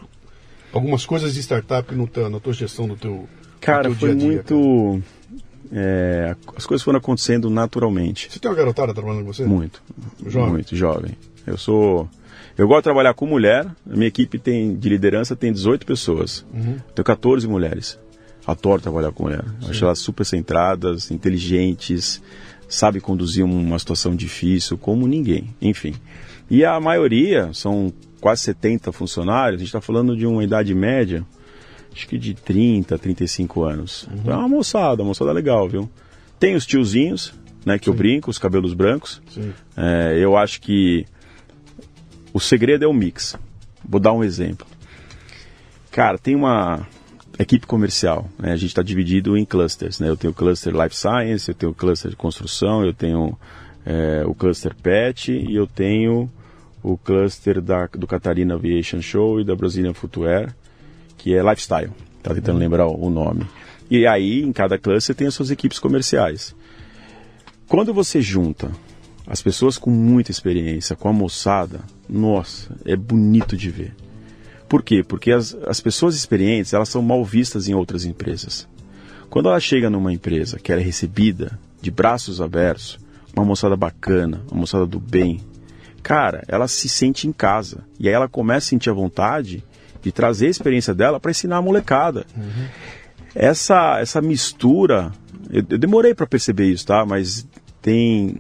algumas coisas de startup no teu, na tua gestão do teu. Cara, do teu foi dia -dia, muito. É, as coisas foram acontecendo naturalmente. Você tem uma garotada trabalhando com você? Muito. Jovem. Muito jovem. Eu sou. Eu gosto de trabalhar com mulher. A minha equipe tem, de liderança tem 18 pessoas. Uhum. Tenho 14 mulheres adoro trabalhar com mulher. Acho elas super centradas, inteligentes, sabe conduzir uma situação difícil como ninguém. Enfim. E a maioria, são quase 70 funcionários, a gente está falando de uma idade média, acho que de 30, 35 anos. Uhum. Então é uma moçada, uma moçada legal, viu? Tem os tiozinhos, né, que Sim. eu brinco, os cabelos brancos. É, eu acho que o segredo é o mix. Vou dar um exemplo. Cara, tem uma, equipe comercial. Né? A gente está dividido em clusters. Né? Eu tenho o cluster Life Science, eu tenho o cluster de construção, eu tenho é, o cluster Pet e eu tenho o cluster da, do Catarina Aviation Show e da Brazilian Footwear, que é Lifestyle. Tá tentando lembrar o nome. E aí, em cada cluster, tem as suas equipes comerciais. Quando você junta as pessoas com muita experiência com a moçada, nossa, é bonito de ver. Por quê? Porque as, as pessoas experientes elas são mal vistas em outras empresas. Quando ela chega numa empresa que ela é recebida de braços abertos, uma moçada bacana, uma moçada do bem, cara, ela se sente em casa. E aí ela começa a sentir a vontade de trazer a experiência dela para ensinar a molecada. Uhum. Essa, essa mistura, eu, eu demorei para perceber isso, tá? Mas tem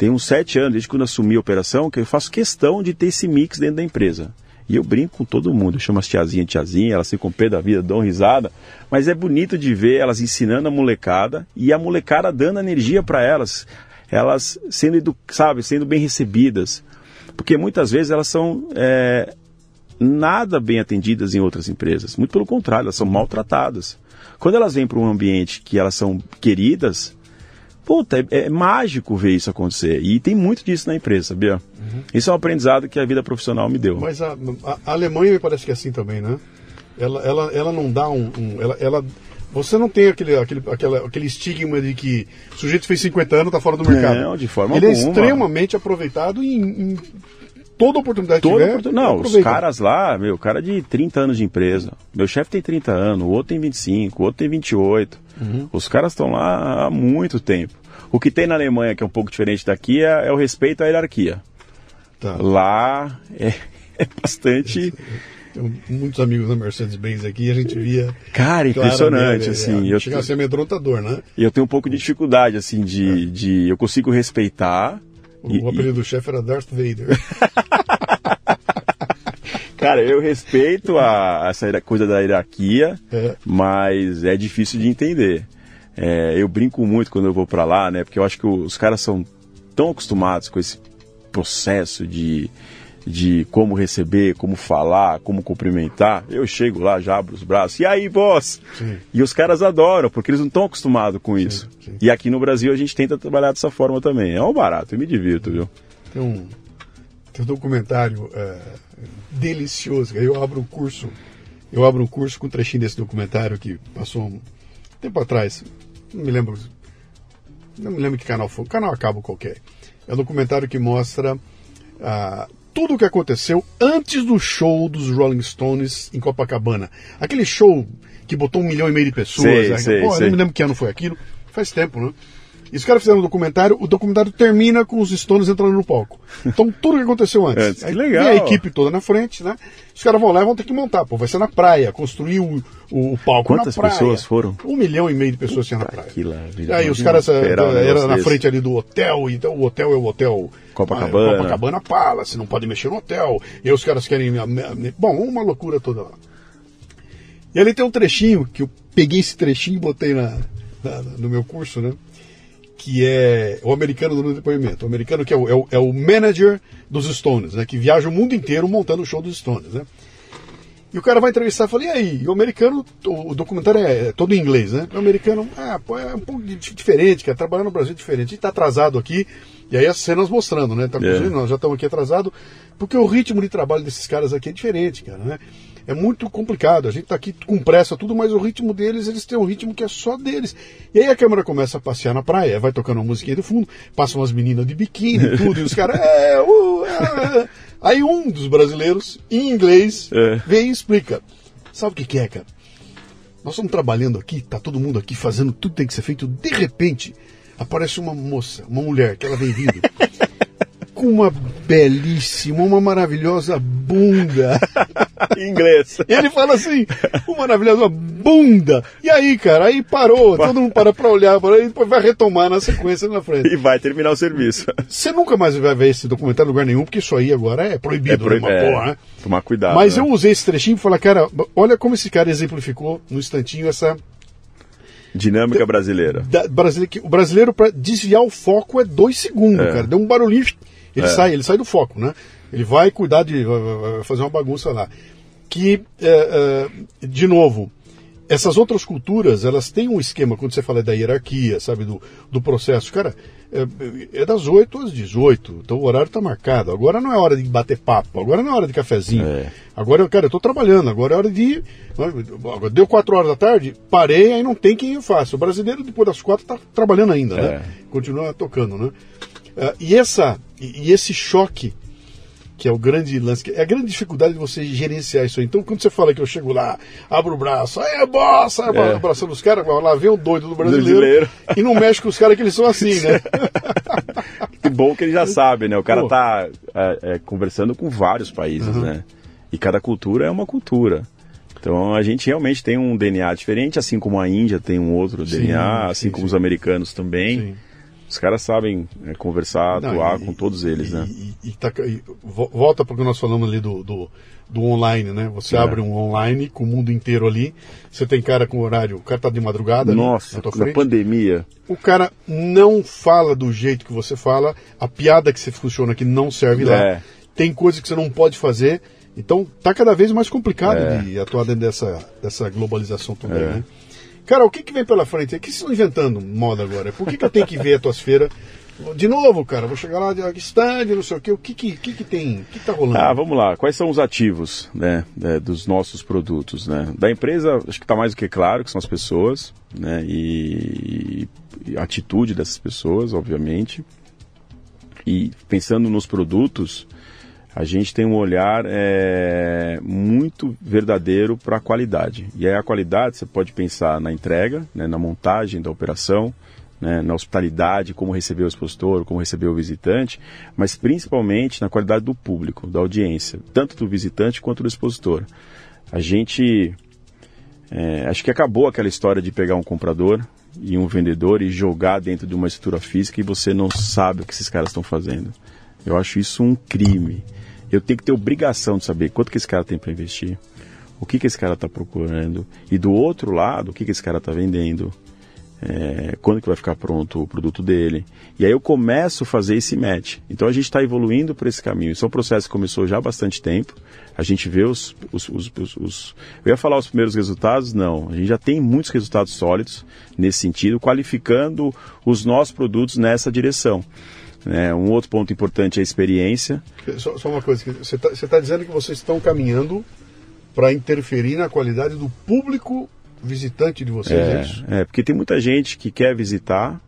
tem uns sete anos, desde quando assumi a operação, que eu faço questão de ter esse mix dentro da empresa. E eu brinco com todo mundo, eu chamo as tiazinha tiazinha, elas ficam pé da vida, dão risada, mas é bonito de ver elas ensinando a molecada e a molecada dando energia para elas, elas sendo, sabe, sendo bem recebidas, porque muitas vezes elas são é, nada bem atendidas em outras empresas, muito pelo contrário, elas são maltratadas. Quando elas vêm para um ambiente que elas são queridas, Puta, é, é, mágico ver isso acontecer. E tem muito disso na empresa, sabia? Uhum. Isso é um aprendizado que a vida profissional me deu. Mas a, a, Alemanha me parece que é assim também, né? Ela, ela, ela não dá um. um ela, ela, você não tem aquele, aquele, aquele, aquele estigma de que o sujeito fez 50 anos, está fora do mercado. Não, de forma Ele é alguma. é extremamente aproveitado em toda oportunidade toda tiver, oportun... Não, os caras lá, meu, cara de 30 anos de empresa. Meu chefe tem 30 anos, o outro tem 25, o outro tem 28. Uhum. Os caras estão lá há muito tempo. O que tem na Alemanha, que é um pouco diferente daqui, é, é o respeito à hierarquia. Tá. Lá é, é bastante. Tenho muitos amigos da Mercedes-Benz aqui e a gente via. Cara, impressionante, é, assim. É, chega a ser amedrontador, né? E eu tenho um pouco de dificuldade, assim, de. É. de eu consigo respeitar. O, apelido do chefe era Darth Vader. Cara, eu respeito a, essa coisa da hierarquia, é. mas é difícil de entender. É, eu brinco muito quando eu vou para lá, né? Porque eu acho que os caras são tão acostumados com esse processo de, de como receber, como falar, como cumprimentar. Eu chego lá, já abro os braços. E aí, boss? Sim. E os caras adoram, porque eles não estão acostumados com isso. Sim, sim. E aqui no Brasil a gente tenta trabalhar dessa forma também. É um barato, eu me divirto, viu? Tem um, tem um documentário. É delicioso. Eu abro um curso, eu abro um curso com um trechinho desse documentário que passou um tempo atrás. Não me lembro. Não me lembro que canal foi. Canal acabo qualquer. É um documentário que mostra ah, tudo o que aconteceu antes do show dos Rolling Stones em Copacabana. Aquele show que botou um milhão e meio de pessoas. Sei, né? sei, Pô, eu sei. não me lembro que ano foi aquilo. Faz tempo, né? E os caras fizeram um documentário, o documentário termina com os Stones entrando no palco. Então tudo que aconteceu antes. Antes, que legal. Vem a equipe toda na frente, né? Os caras vão lá e vão ter que montar. Pô, vai ser na praia, construir o, o, o palco Quantas na praia. pessoas foram? Um milhão e meio de pessoas tinha na praia. que lá, E aí os caras eh, Esperar um era negócio na frente ali do hotel, então o hotel é o hotel Copacabana. ah, Copacabana Palace, não pode mexer no hotel. E aí os caras querem. Bom, uma loucura toda lá. E ali tem um trechinho que eu peguei esse trechinho e botei na, na- no meu curso, né? Que é o americano dando depoimento. O americano que é o, é o, é o manager dos Stones, né? Que viaja o mundo inteiro montando o show dos Stones, né? E o cara vai entrevistar e fala, e aí? E o americano, o documentário é, é todo em inglês, né? O americano, ah, pô, é um pouco di- diferente, cara. Trabalhar no Brasil é diferente. A gente tá atrasado aqui, e aí as cenas mostrando, né? Tá, É. inclusive, nós já estamos aqui atrasados, porque o ritmo de trabalho desses caras aqui é diferente, cara, né? É muito complicado. A gente tá aqui com pressa, tudo, mas o ritmo deles, eles têm um ritmo que é só deles. E aí a câmera começa a passear na praia, vai tocando uma musiquinha do fundo, passam umas meninas de biquíni e tudo, e os caras, é, uh, é. Aí um dos brasileiros, em inglês, É. vem e explica. Sabe o que, que é, cara? Nós estamos trabalhando aqui, tá todo mundo aqui fazendo tudo que tem que ser feito. De repente, aparece uma moça, uma mulher, que ela vem vindo, com uma belíssima, uma maravilhosa bunda. Em inglês. E ele fala assim, uma maravilhosa bunda. E aí, cara, aí parou, todo mundo para pra olhar, para aí depois vai retomar na sequência na frente. E vai terminar o serviço. Você nunca mais vai ver esse documentário em lugar nenhum, porque isso aí agora é proibido, proib- né? Uma é, porra, né? Tomar cuidado. Mas né? eu usei esse trechinho e falar, cara, olha como esse cara exemplificou no instantinho essa Dinâmica brasileira. da, brasileiro, o brasileiro para desviar o foco é dois segundos, É. cara. Deu um barulhinho, ele É. sai, ele sai do foco, né? Ele vai cuidar de fazer uma bagunça lá. Que é, é, de novo, essas outras culturas, elas têm um esquema, quando você fala da hierarquia, sabe, do, do processo. Cara, é, é das 8 às 18, então o horário está marcado. Agora não é hora de bater papo, agora não é hora de cafezinho. É. Agora, cara, eu estou trabalhando, agora é hora de. agora Deu 4 horas da tarde, parei, aí não tem quem eu faça. O brasileiro, depois das quatro, está trabalhando ainda, né? É. Continua tocando, né? E, essa, e, e esse choque que é o grande lance, que é a grande dificuldade de você gerenciar isso aí. Então, quando você fala que eu chego lá, abro o braço, aí é bossa, É. abraçando os caras, lá vem o doido do brasileiro, Brasileiro. e não mexe com os caras que eles são assim, né? Que bom que ele já sabe, né? O cara Pô. tá é, é, conversando com vários países, né? E cada cultura é uma cultura. Então a gente realmente tem um DNA diferente, assim como a Índia tem um outro Sim, DNA, assim sim, como sim. os americanos também. Os caras sabem é, conversar, Não, atuar e- com todos eles, e, né? E, tá- e vo- volta para o que nós falamos ali do, do, do online, né? Você É. abre um online com o mundo inteiro ali, você tem cara com horário, o cara tá de madrugada ali Nossa, na na pandemia. o cara não fala do jeito que você fala, a piada que você funciona aqui não serve lá. É. Tem coisas que você não pode fazer. Então tá cada vez mais complicado É. de atuar dentro dessa, dessa globalização também, É. né? Cara, o que, que vem pela frente? O que estão inventando moda agora? Por que, que eu tenho que ver a tua feira? De novo, cara, vou chegar lá, de stand, não sei o quê. O que, que, que, que tem? O que, que tá rolando? Ah, vamos lá. Quais são os ativos né, né, dos nossos produtos? Né? Da empresa, acho que está mais do que claro que são as pessoas né, e, e a atitude dessas pessoas, obviamente. E pensando nos produtos, a gente tem um olhar é, muito verdadeiro para a qualidade. E aí a qualidade você pode pensar na entrega, né, na montagem da operação, né, na hospitalidade, como receber o expositor, como receber o visitante, mas principalmente na qualidade do público, da audiência, tanto do visitante quanto do expositor. A gente é, acho que acabou aquela história de pegar um comprador e um vendedor e jogar dentro de uma estrutura física e você não sabe o que esses caras estão fazendo. Eu acho isso um crime. Eu tenho que ter obrigação de saber quanto que esse cara tem para investir, o que, que esse cara está procurando e do outro lado o que, que esse cara está vendendo, é, quando que vai ficar pronto o produto dele. E aí eu começo a fazer esse match. Então a gente está evoluindo por esse caminho. Isso é um processo que começou já há bastante tempo. A gente vê os, os, os, os, os- Eu ia falar os primeiros resultados? Não. A gente já tem muitos resultados sólidos nesse sentido, qualificando os nossos produtos nessa direção. Né? Um outro ponto importante é a experiência. Só, só uma coisa, você está tá dizendo que vocês estão caminhando para interferir na qualidade do público visitante de vocês, é, é isso? É, porque tem muita gente que quer visitar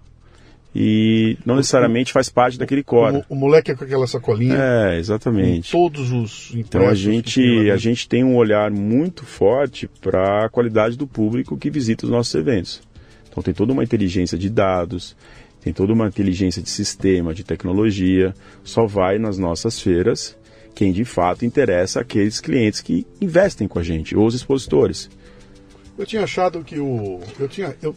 e não necessariamente faz parte daquele core. O, o moleque é com aquela sacolinha. É, exatamente. todos os Então a gente, a gente tem um olhar muito forte para a qualidade do público que visita os nossos eventos. Então tem toda uma inteligência de dados, tem toda uma inteligência de sistema, de tecnologia. Só vai nas nossas feiras quem de fato interessa aqueles clientes que investem com a gente, ou os expositores. Eu tinha achado que o. Eu tinha. Eu,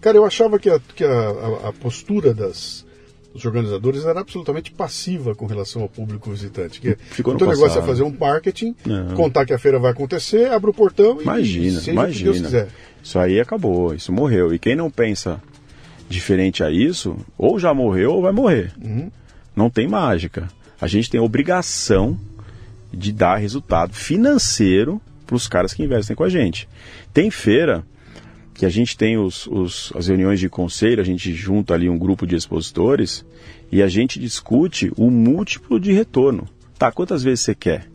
cara, eu achava que a, que a, a, postura das, dos organizadores era absolutamente passiva com relação ao público visitante. Que Ficou então no o negócio é fazer um marketing, Não. contar que a feira vai acontecer, abre o portão Imagina, e seja imagina. o quiser. Isso aí acabou, isso morreu. E quem não pensa diferente a isso, ou já morreu ou vai morrer. Uhum. Não tem mágica. A gente tem obrigação de dar resultado financeiro para os caras que investem com a gente. Tem feira que a gente tem os, os, as reuniões de conselho, a gente junta ali um grupo de expositores e a gente discute o múltiplo de retorno. Tá, quantas vezes você quer?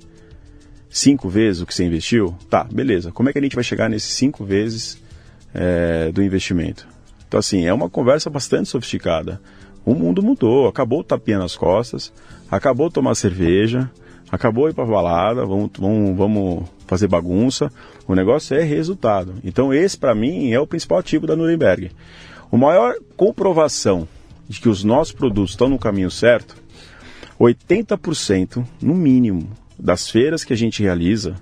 Cinco vezes o que você investiu? Tá, beleza. Como é que a gente vai chegar nesses cinco vezes é, do investimento? Então, assim, é uma conversa bastante sofisticada. O mundo mudou, acabou o tapinha nas costas, acabou tomar cerveja, acabou ir para balada, vamos, vamos, vamos fazer bagunça. O negócio é resultado. Então, esse, para mim, é o principal ativo da Nuremberg. O maior comprovação de que os nossos produtos estão no caminho certo, 80%, no mínimo, das feiras que a gente realiza,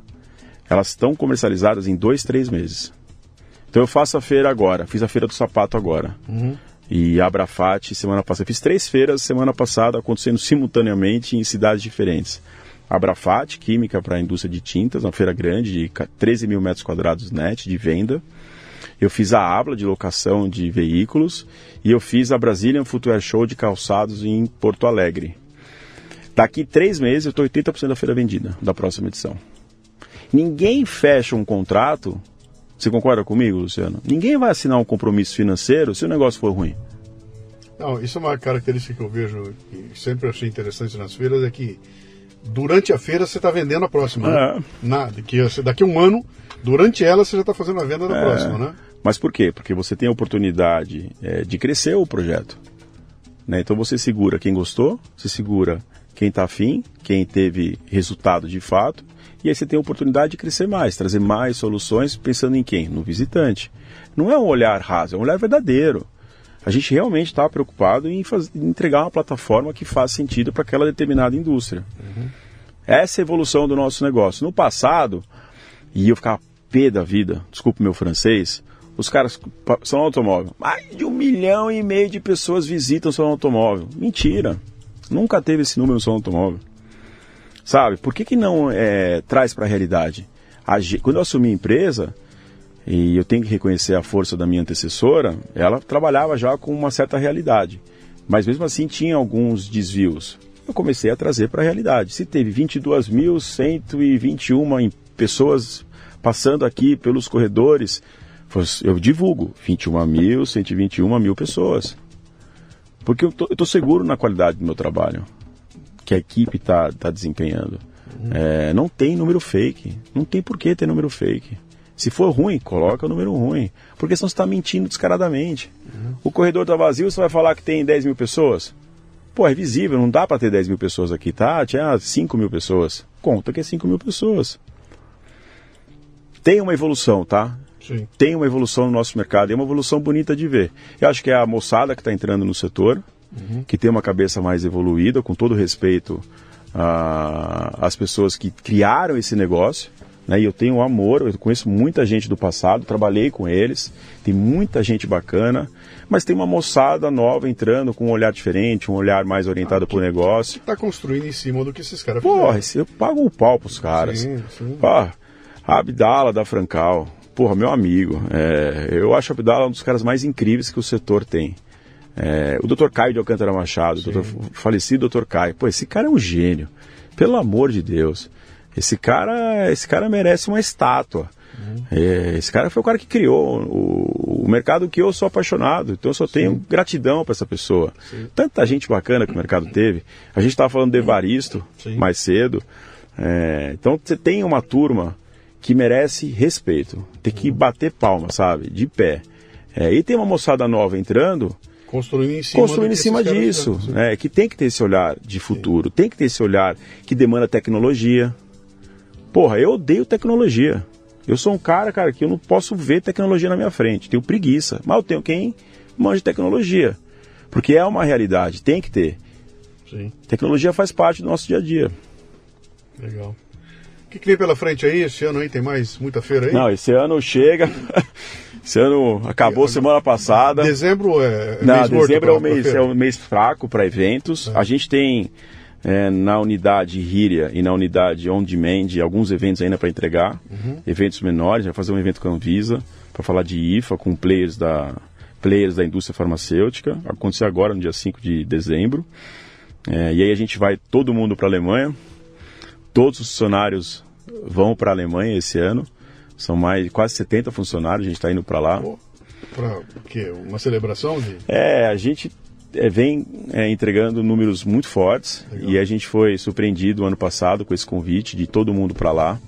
elas estão comercializadas em dois, três meses. Então eu faço a feira agora, fiz a feira do sapato agora. Uhum. E Abrafate semana passada. Fiz três feiras semana passada acontecendo simultaneamente em cidades diferentes. Abrafate, química para a indústria de tintas, uma feira grande de 13 mil metros quadrados net de venda. Eu fiz a Abla de locação de veículos e eu fiz a Brazilian Footwear Show de calçados em Porto Alegre. Daqui três meses eu estou 80% da feira vendida da próxima edição. Ninguém fecha um contrato você concorda comigo, Luciano? Ninguém vai assinar um compromisso financeiro se o negócio for ruim. Não, isso é uma característica que eu vejo e sempre achei interessante nas feiras, é que durante a feira você está vendendo a próxima. É. Né? Nada, que daqui a um ano, durante ela, você já está fazendo a venda da É. próxima, né? Mas por quê? Porque você tem a oportunidade é, de crescer o projeto. né? Então você segura quem gostou, você segura quem está afim, quem teve resultado de fato, e aí você tem a oportunidade de crescer mais, trazer mais soluções pensando em quem? No visitante. Não é um olhar raso, é um olhar verdadeiro. A gente realmente está preocupado em, em entregar uma plataforma que faz sentido para aquela determinada indústria. Essa é a evolução do nosso negócio. No passado, e eu ficava pé da vida, desculpe meu francês, os caras são automóvel. Mais de um milhão e meio de pessoas visitam seu automóvel. Mentira. Nunca teve esse número no seu automóvel. Sabe? Por que, que não é, traz para a realidade? Quando eu assumi a empresa, e eu tenho que reconhecer a força da minha antecessora, ela trabalhava já com uma certa realidade. Mas mesmo assim tinha alguns desvios. Eu comecei a trazer para a realidade. Se teve 22.121 em- pessoas passando aqui pelos corredores, eu divulgo 21.121 mil pessoas. Porque eu estou seguro na qualidade do meu trabalho, que a equipe está tá desempenhando. É, não tem número fake. Não tem por que ter número fake. Se for ruim, coloca o número ruim. Porque senão você está mentindo descaradamente. O corredor está vazio, você vai falar que tem 10 mil pessoas? Pô, é visível, não dá para ter 10 mil pessoas aqui, tá? Tinha 5 mil pessoas. Conta que é 5 mil pessoas. Tem uma evolução, tá? Sim. tem uma evolução no nosso mercado, e é uma evolução bonita de ver. Eu acho que é a moçada que está entrando no setor, que tem uma cabeça mais evoluída, com todo respeito às pessoas que criaram esse negócio. Né? E eu tenho amor, eu conheço muita gente do passado, trabalhei com eles, tem muita gente bacana, mas tem uma moçada nova entrando com um olhar diferente, um olhar mais orientado para o negócio. Está construindo em cima do que esses caras Porra, eu pago o pau pros caras. Sim, sim. Ah, a Abdala da Francal, porra, meu amigo. É, eu acho a Abdala um dos caras mais incríveis que o setor tem. É, o Dr. Caio de Alcântara Machado, o doutor- falecido Dr. Caio. Pô, esse cara é um gênio. Pelo amor de Deus. Esse cara, esse cara merece uma estátua. É, esse cara foi o cara que criou o, o mercado que eu sou apaixonado, então eu só tenho Sim. gratidão para essa pessoa. Sim. Tanta gente bacana que o mercado teve. A gente estava falando de Evaristo mais cedo. É, então você tem uma turma que merece respeito. Tem que bater palma, sabe? De pé. É, e tem uma moçada nova entrando. Construindo em cima, construindo em cima disso. É, que tem que ter esse olhar de futuro, Sim. tem que ter esse olhar que demanda tecnologia. Porra, eu odeio tecnologia. Eu sou um cara, cara, que eu não posso ver tecnologia na minha frente. Tenho preguiça. Mas eu tenho quem manja tecnologia. Porque é uma realidade, tem que ter. Sim. Tecnologia faz parte do nosso dia a dia. Legal. O que, que vem pela frente aí? Esse ano aí tem mais muita feira aí? Não, esse ano chega. esse ano acabou semana passada. Dezembro é. Não, dezembro é o mês, é o mês fraco para eventos. É. A gente tem é, na unidade Ríria e na unidade On Demand alguns eventos ainda para entregar. Uhum. Eventos menores. Vai fazer um evento com a Anvisa para falar de IFA com players da, players da indústria farmacêutica. Vai acontecer agora no dia 5 de dezembro. É, e aí a gente vai todo mundo para a Alemanha Todos os funcionários vão para a Alemanha esse ano. São mais quase 70 funcionários, a gente está indo para lá. Para quê? Uma celebração? De... É, a gente é, vem é, entregando números muito fortes Legal. e a gente foi surpreendido ano passado com esse convite de todo mundo para lá.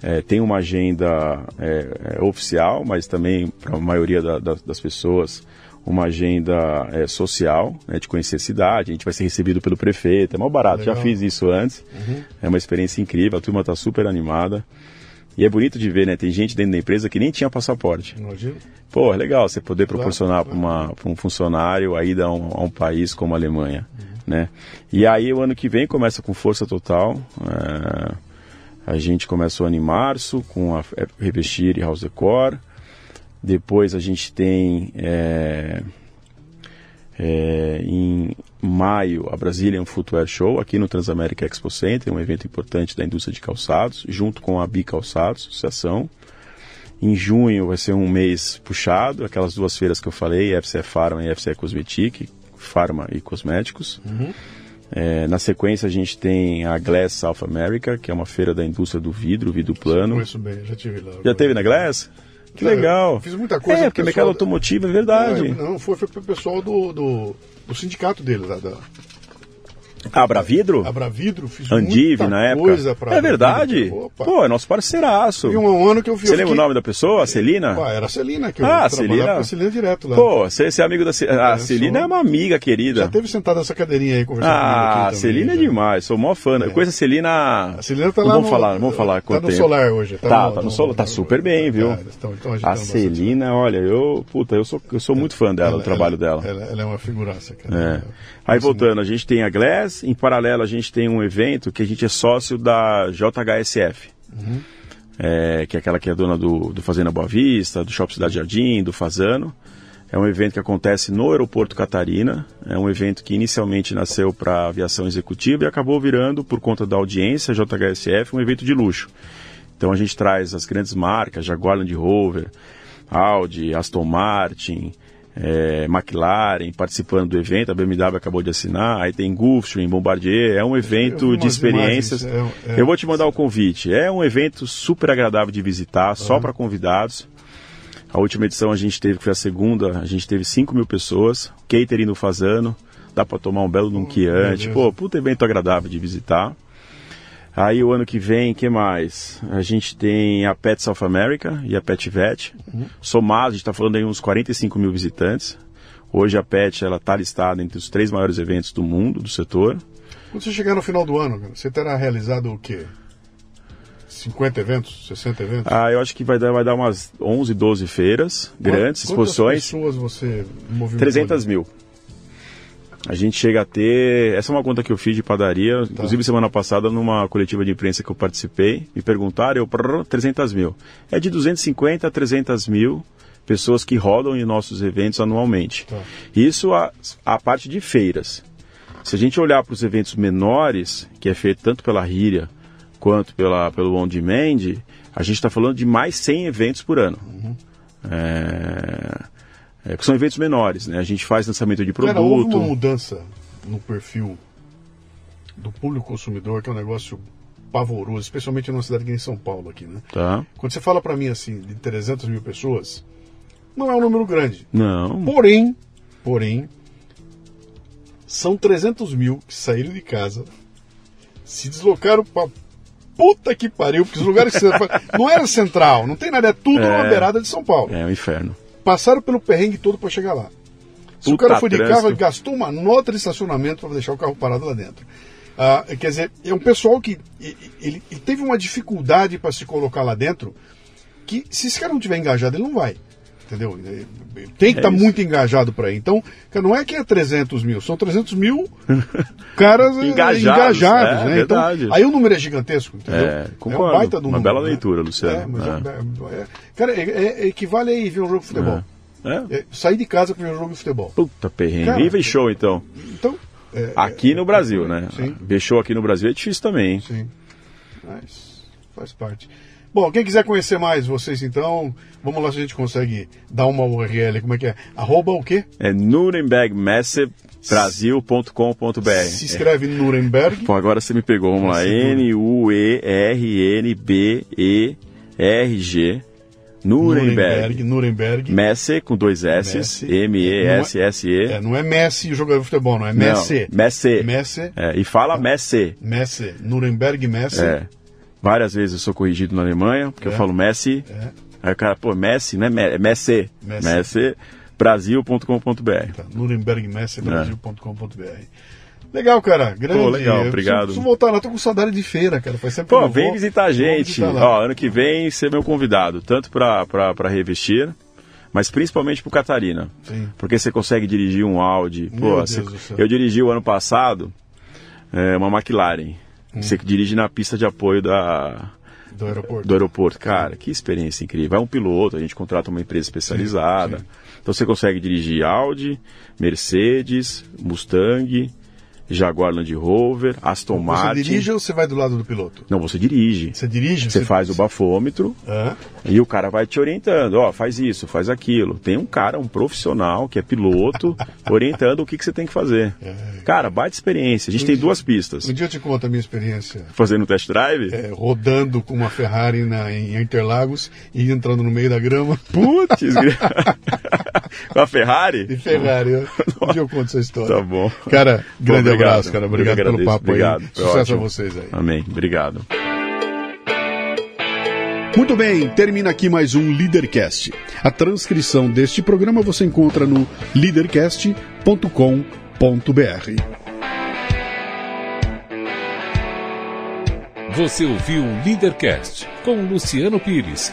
É, tem uma agenda é, é, oficial, mas também para a maioria da, da, das pessoas uma agenda é, social, né, de conhecer a cidade, a gente vai ser recebido pelo prefeito, é mal barato, Legal. já fiz isso antes, uhum. é uma experiência incrível, a turma está super animada. E é bonito de ver, né? Tem gente dentro da empresa que nem tinha passaporte. Imagina. Pô, é legal você poder proporcionar claro, para um funcionário a ida a um, a um país como a Alemanha, uhum. né? E aí o ano que vem começa com força total. É, a gente começa o ano em março com a Revestir e House Decor. Depois a gente tem é, é, em maio a Brazilian Footwear Show aqui no Transamérica Expo Center, um evento importante da indústria de calçados, junto com a Bi Calçados, associação. Em junho vai ser um mês puxado, aquelas duas feiras que eu falei, FCE Pharma e FCE Cosmetic, Pharma e Cosméticos. Uhum. É, na sequência a gente tem a Glass South America, que é uma feira da indústria do vidro, vidro plano. Conheço bem, já tive lá. Já teve na Glass? Que legal. fiz muita coisa. É, porque mercado automotivo é verdade. Não, foi, foi pro pessoal do, do, do sindicato dele, da, da Abravidro? Abravidro, fiz Andive na época. É verdade? Pô, é nosso parceiraço. E um ano que eu vi. Você lembra o nome da pessoa? A Celina? Pô, era a Celina, que eu ah, Celina. a Celina direto lá. Pô, você, é amigo da Celina. A é, Celina sou... é uma amiga querida. Já teve sentado nessa cadeirinha aí conversando Ah, a Celina é demais, sou mó fã. É. Eu conheço a Celina. A Celina tá lá. Vamos no... falar, vamos falar. Tá no tempo. solar hoje. Tá, tá no, tá no solar, tá super bem, viu? Então, então a Celina, olha, eu, puta, eu sou, eu sou muito fã dela, do trabalho dela. Ela é uma figuraça, cara. Aí voltando, a gente tem a Glass, em paralelo a gente tem um evento que a gente é sócio da JHSF. Uhum. É, que é aquela que é dona do, do Fazenda Boa Vista, do Shopping Cidade Jardim, do Fazano. É um evento que acontece no Aeroporto Catarina. É um evento que inicialmente nasceu para aviação executiva e acabou virando, por conta da audiência JHSF, um evento de luxo. Então a gente traz as grandes marcas, Jaguar Land Rover, Audi, Aston Martin, é, McLaren participando do evento, a BMW acabou de assinar, aí tem Gulfstream, Bombardier, é um evento de experiências. Imagens, é, é, Eu vou te mandar o convite. É um evento super agradável de visitar, só para convidados. A última edição a gente teve, que foi a segunda, a gente teve 5 mil pessoas, catering no Fazano, dá para tomar um belo num oh, Pô, puta evento agradável de visitar. Aí o ano que vem, que mais? A gente tem a Pet South America e a Pet Vet. Uhum. Somado, a gente está falando aí uns 45 mil visitantes. Hoje a Pet ela está listada entre os três maiores eventos do mundo, do setor. Quando você chegar no final do ano, você terá realizado o quê? 50 eventos, 60 eventos? Ah, eu acho que vai dar, vai dar umas 11, 12 feiras grandes, exposições. Quantas pessoas você movimentou? 300 mil. A gente chega a ter. Essa é uma conta que eu fiz de padaria. Tá. Inclusive, semana passada, numa coletiva de imprensa que eu participei, me perguntaram, eu, prrr, 300 mil. É de 250 a 300 mil pessoas que rodam em nossos eventos anualmente. Tá. Isso a, a parte de feiras. Se a gente olhar para os eventos menores, que é feito tanto pela Ríria quanto pela, pelo On Demand, a gente está falando de mais 100 eventos por ano. Uhum. É é, que são eventos menores, né? A gente faz lançamento de produto. Cara, houve uma mudança no perfil do público consumidor, que é um negócio pavoroso, especialmente numa cidade que nem São Paulo aqui, né? Tá. Quando você fala para mim assim, de 300 mil pessoas, não é um número grande. Não. Porém, porém, são 300 mil que saíram de casa, se deslocaram para puta que pariu, porque os lugares que você não era central, não tem nada, é tudo É. na beirada de São Paulo. É um inferno. Passaram pelo perrengue todo para chegar lá. Se o Puta cara foi de trânsito. carro, ele gastou uma nota de estacionamento para deixar o carro parado lá dentro. Ah, quer dizer, é um pessoal que ele, ele teve uma dificuldade para se colocar lá dentro, que se esse cara não tiver engajado, ele não vai. Entendeu? Ele Tem que É estar isso. muito engajado para ir. Então, não é que é 300 mil, são 300 mil caras eh, Engajados, engajados, é, né? Então, aí o número é gigantesco, entendeu? É, um concordo. baita de um Uma número, bela né? leitura, Luciano. É, mas É. é- é- cara, é- é- equivale aí ver um jogo de futebol. É. É, sair de casa para ver um jogo de futebol. Puta perrengue. Cara, e show então. Então, é, Aqui no Brasil, né? Sim. Show aqui no Brasil é difícil também, hein? Sim. Mas faz parte. Bom, quem quiser conhecer mais vocês, então, vamos lá se a gente consegue dar uma URL. Como é que é? Arroba o quê? É nurembergmessebrasil.com.br. Se escreve Nuremberg. Pô, agora você me pegou. Vamos lá. Segura. N-U-E-R-N-B-E-R-G. Nuremberg. Nuremberg. Messe com dois S. Messi. M-E-S-S-E. É, não é Messi o jogador de futebol, não. É Messi. Messi. Messi. É, e fala Messi. Messi. Nuremberg Messi. É. Várias vezes eu sou corrigido na Alemanha, porque É. eu falo Messi. É. Aí o cara, pô, Messi, né? Me- É Messi. Messi. Messi. Brasil.com.br. Tá, nurembergmessebrasil.com.br Legal, cara. Grande. Pô, legal, Eu obrigado. Preciso, preciso voltar lá. Tô com saudade de feira, cara. Faz sempre Pô, vem vou. visitar a gente. visitar. Ó, ano que vem ser meu convidado, tanto pra revestir, mas principalmente pro Catarina. Sim. Porque você consegue dirigir um Audi. Meu Pô, você- eu dirigi o ano passado é, uma McLaren. Hum. Você que dirige na pista de apoio da, Do aeroporto. do aeroporto. Cara, que experiência incrível. É um piloto, a gente contrata uma empresa especializada. sim. Então você consegue dirigir Audi, Mercedes, Mustang, Jaguar Land Rover, Aston Você Martin. dirige ou você vai do lado do piloto? Não, você dirige. Você dirige? Você faz o bafômetro e o cara vai te orientando. Ó, faz isso, faz aquilo. Tem um cara, um profissional que é piloto, orientando o que, que você tem que fazer. Cara, baita experiência. A gente tem duas pistas. Um dia eu te conto a minha experiência Fazendo test drive? é, rodando com uma Ferrari na, em Interlagos e entrando no meio da grama Putz, com a Ferrari? de Ferrari. Um dia eu conto essa história. Tá bom. Cara, grande Obrigado. abraço, cara. Obrigado Eu pelo papo Obrigado. aí. Sucesso ótimo. a vocês aí. Amém. Obrigado. Muito bem, termina aqui mais um Leadercast. A transcrição deste programa você encontra no leadercast.com.br. Você ouviu o Leadercast com Luciano Pires.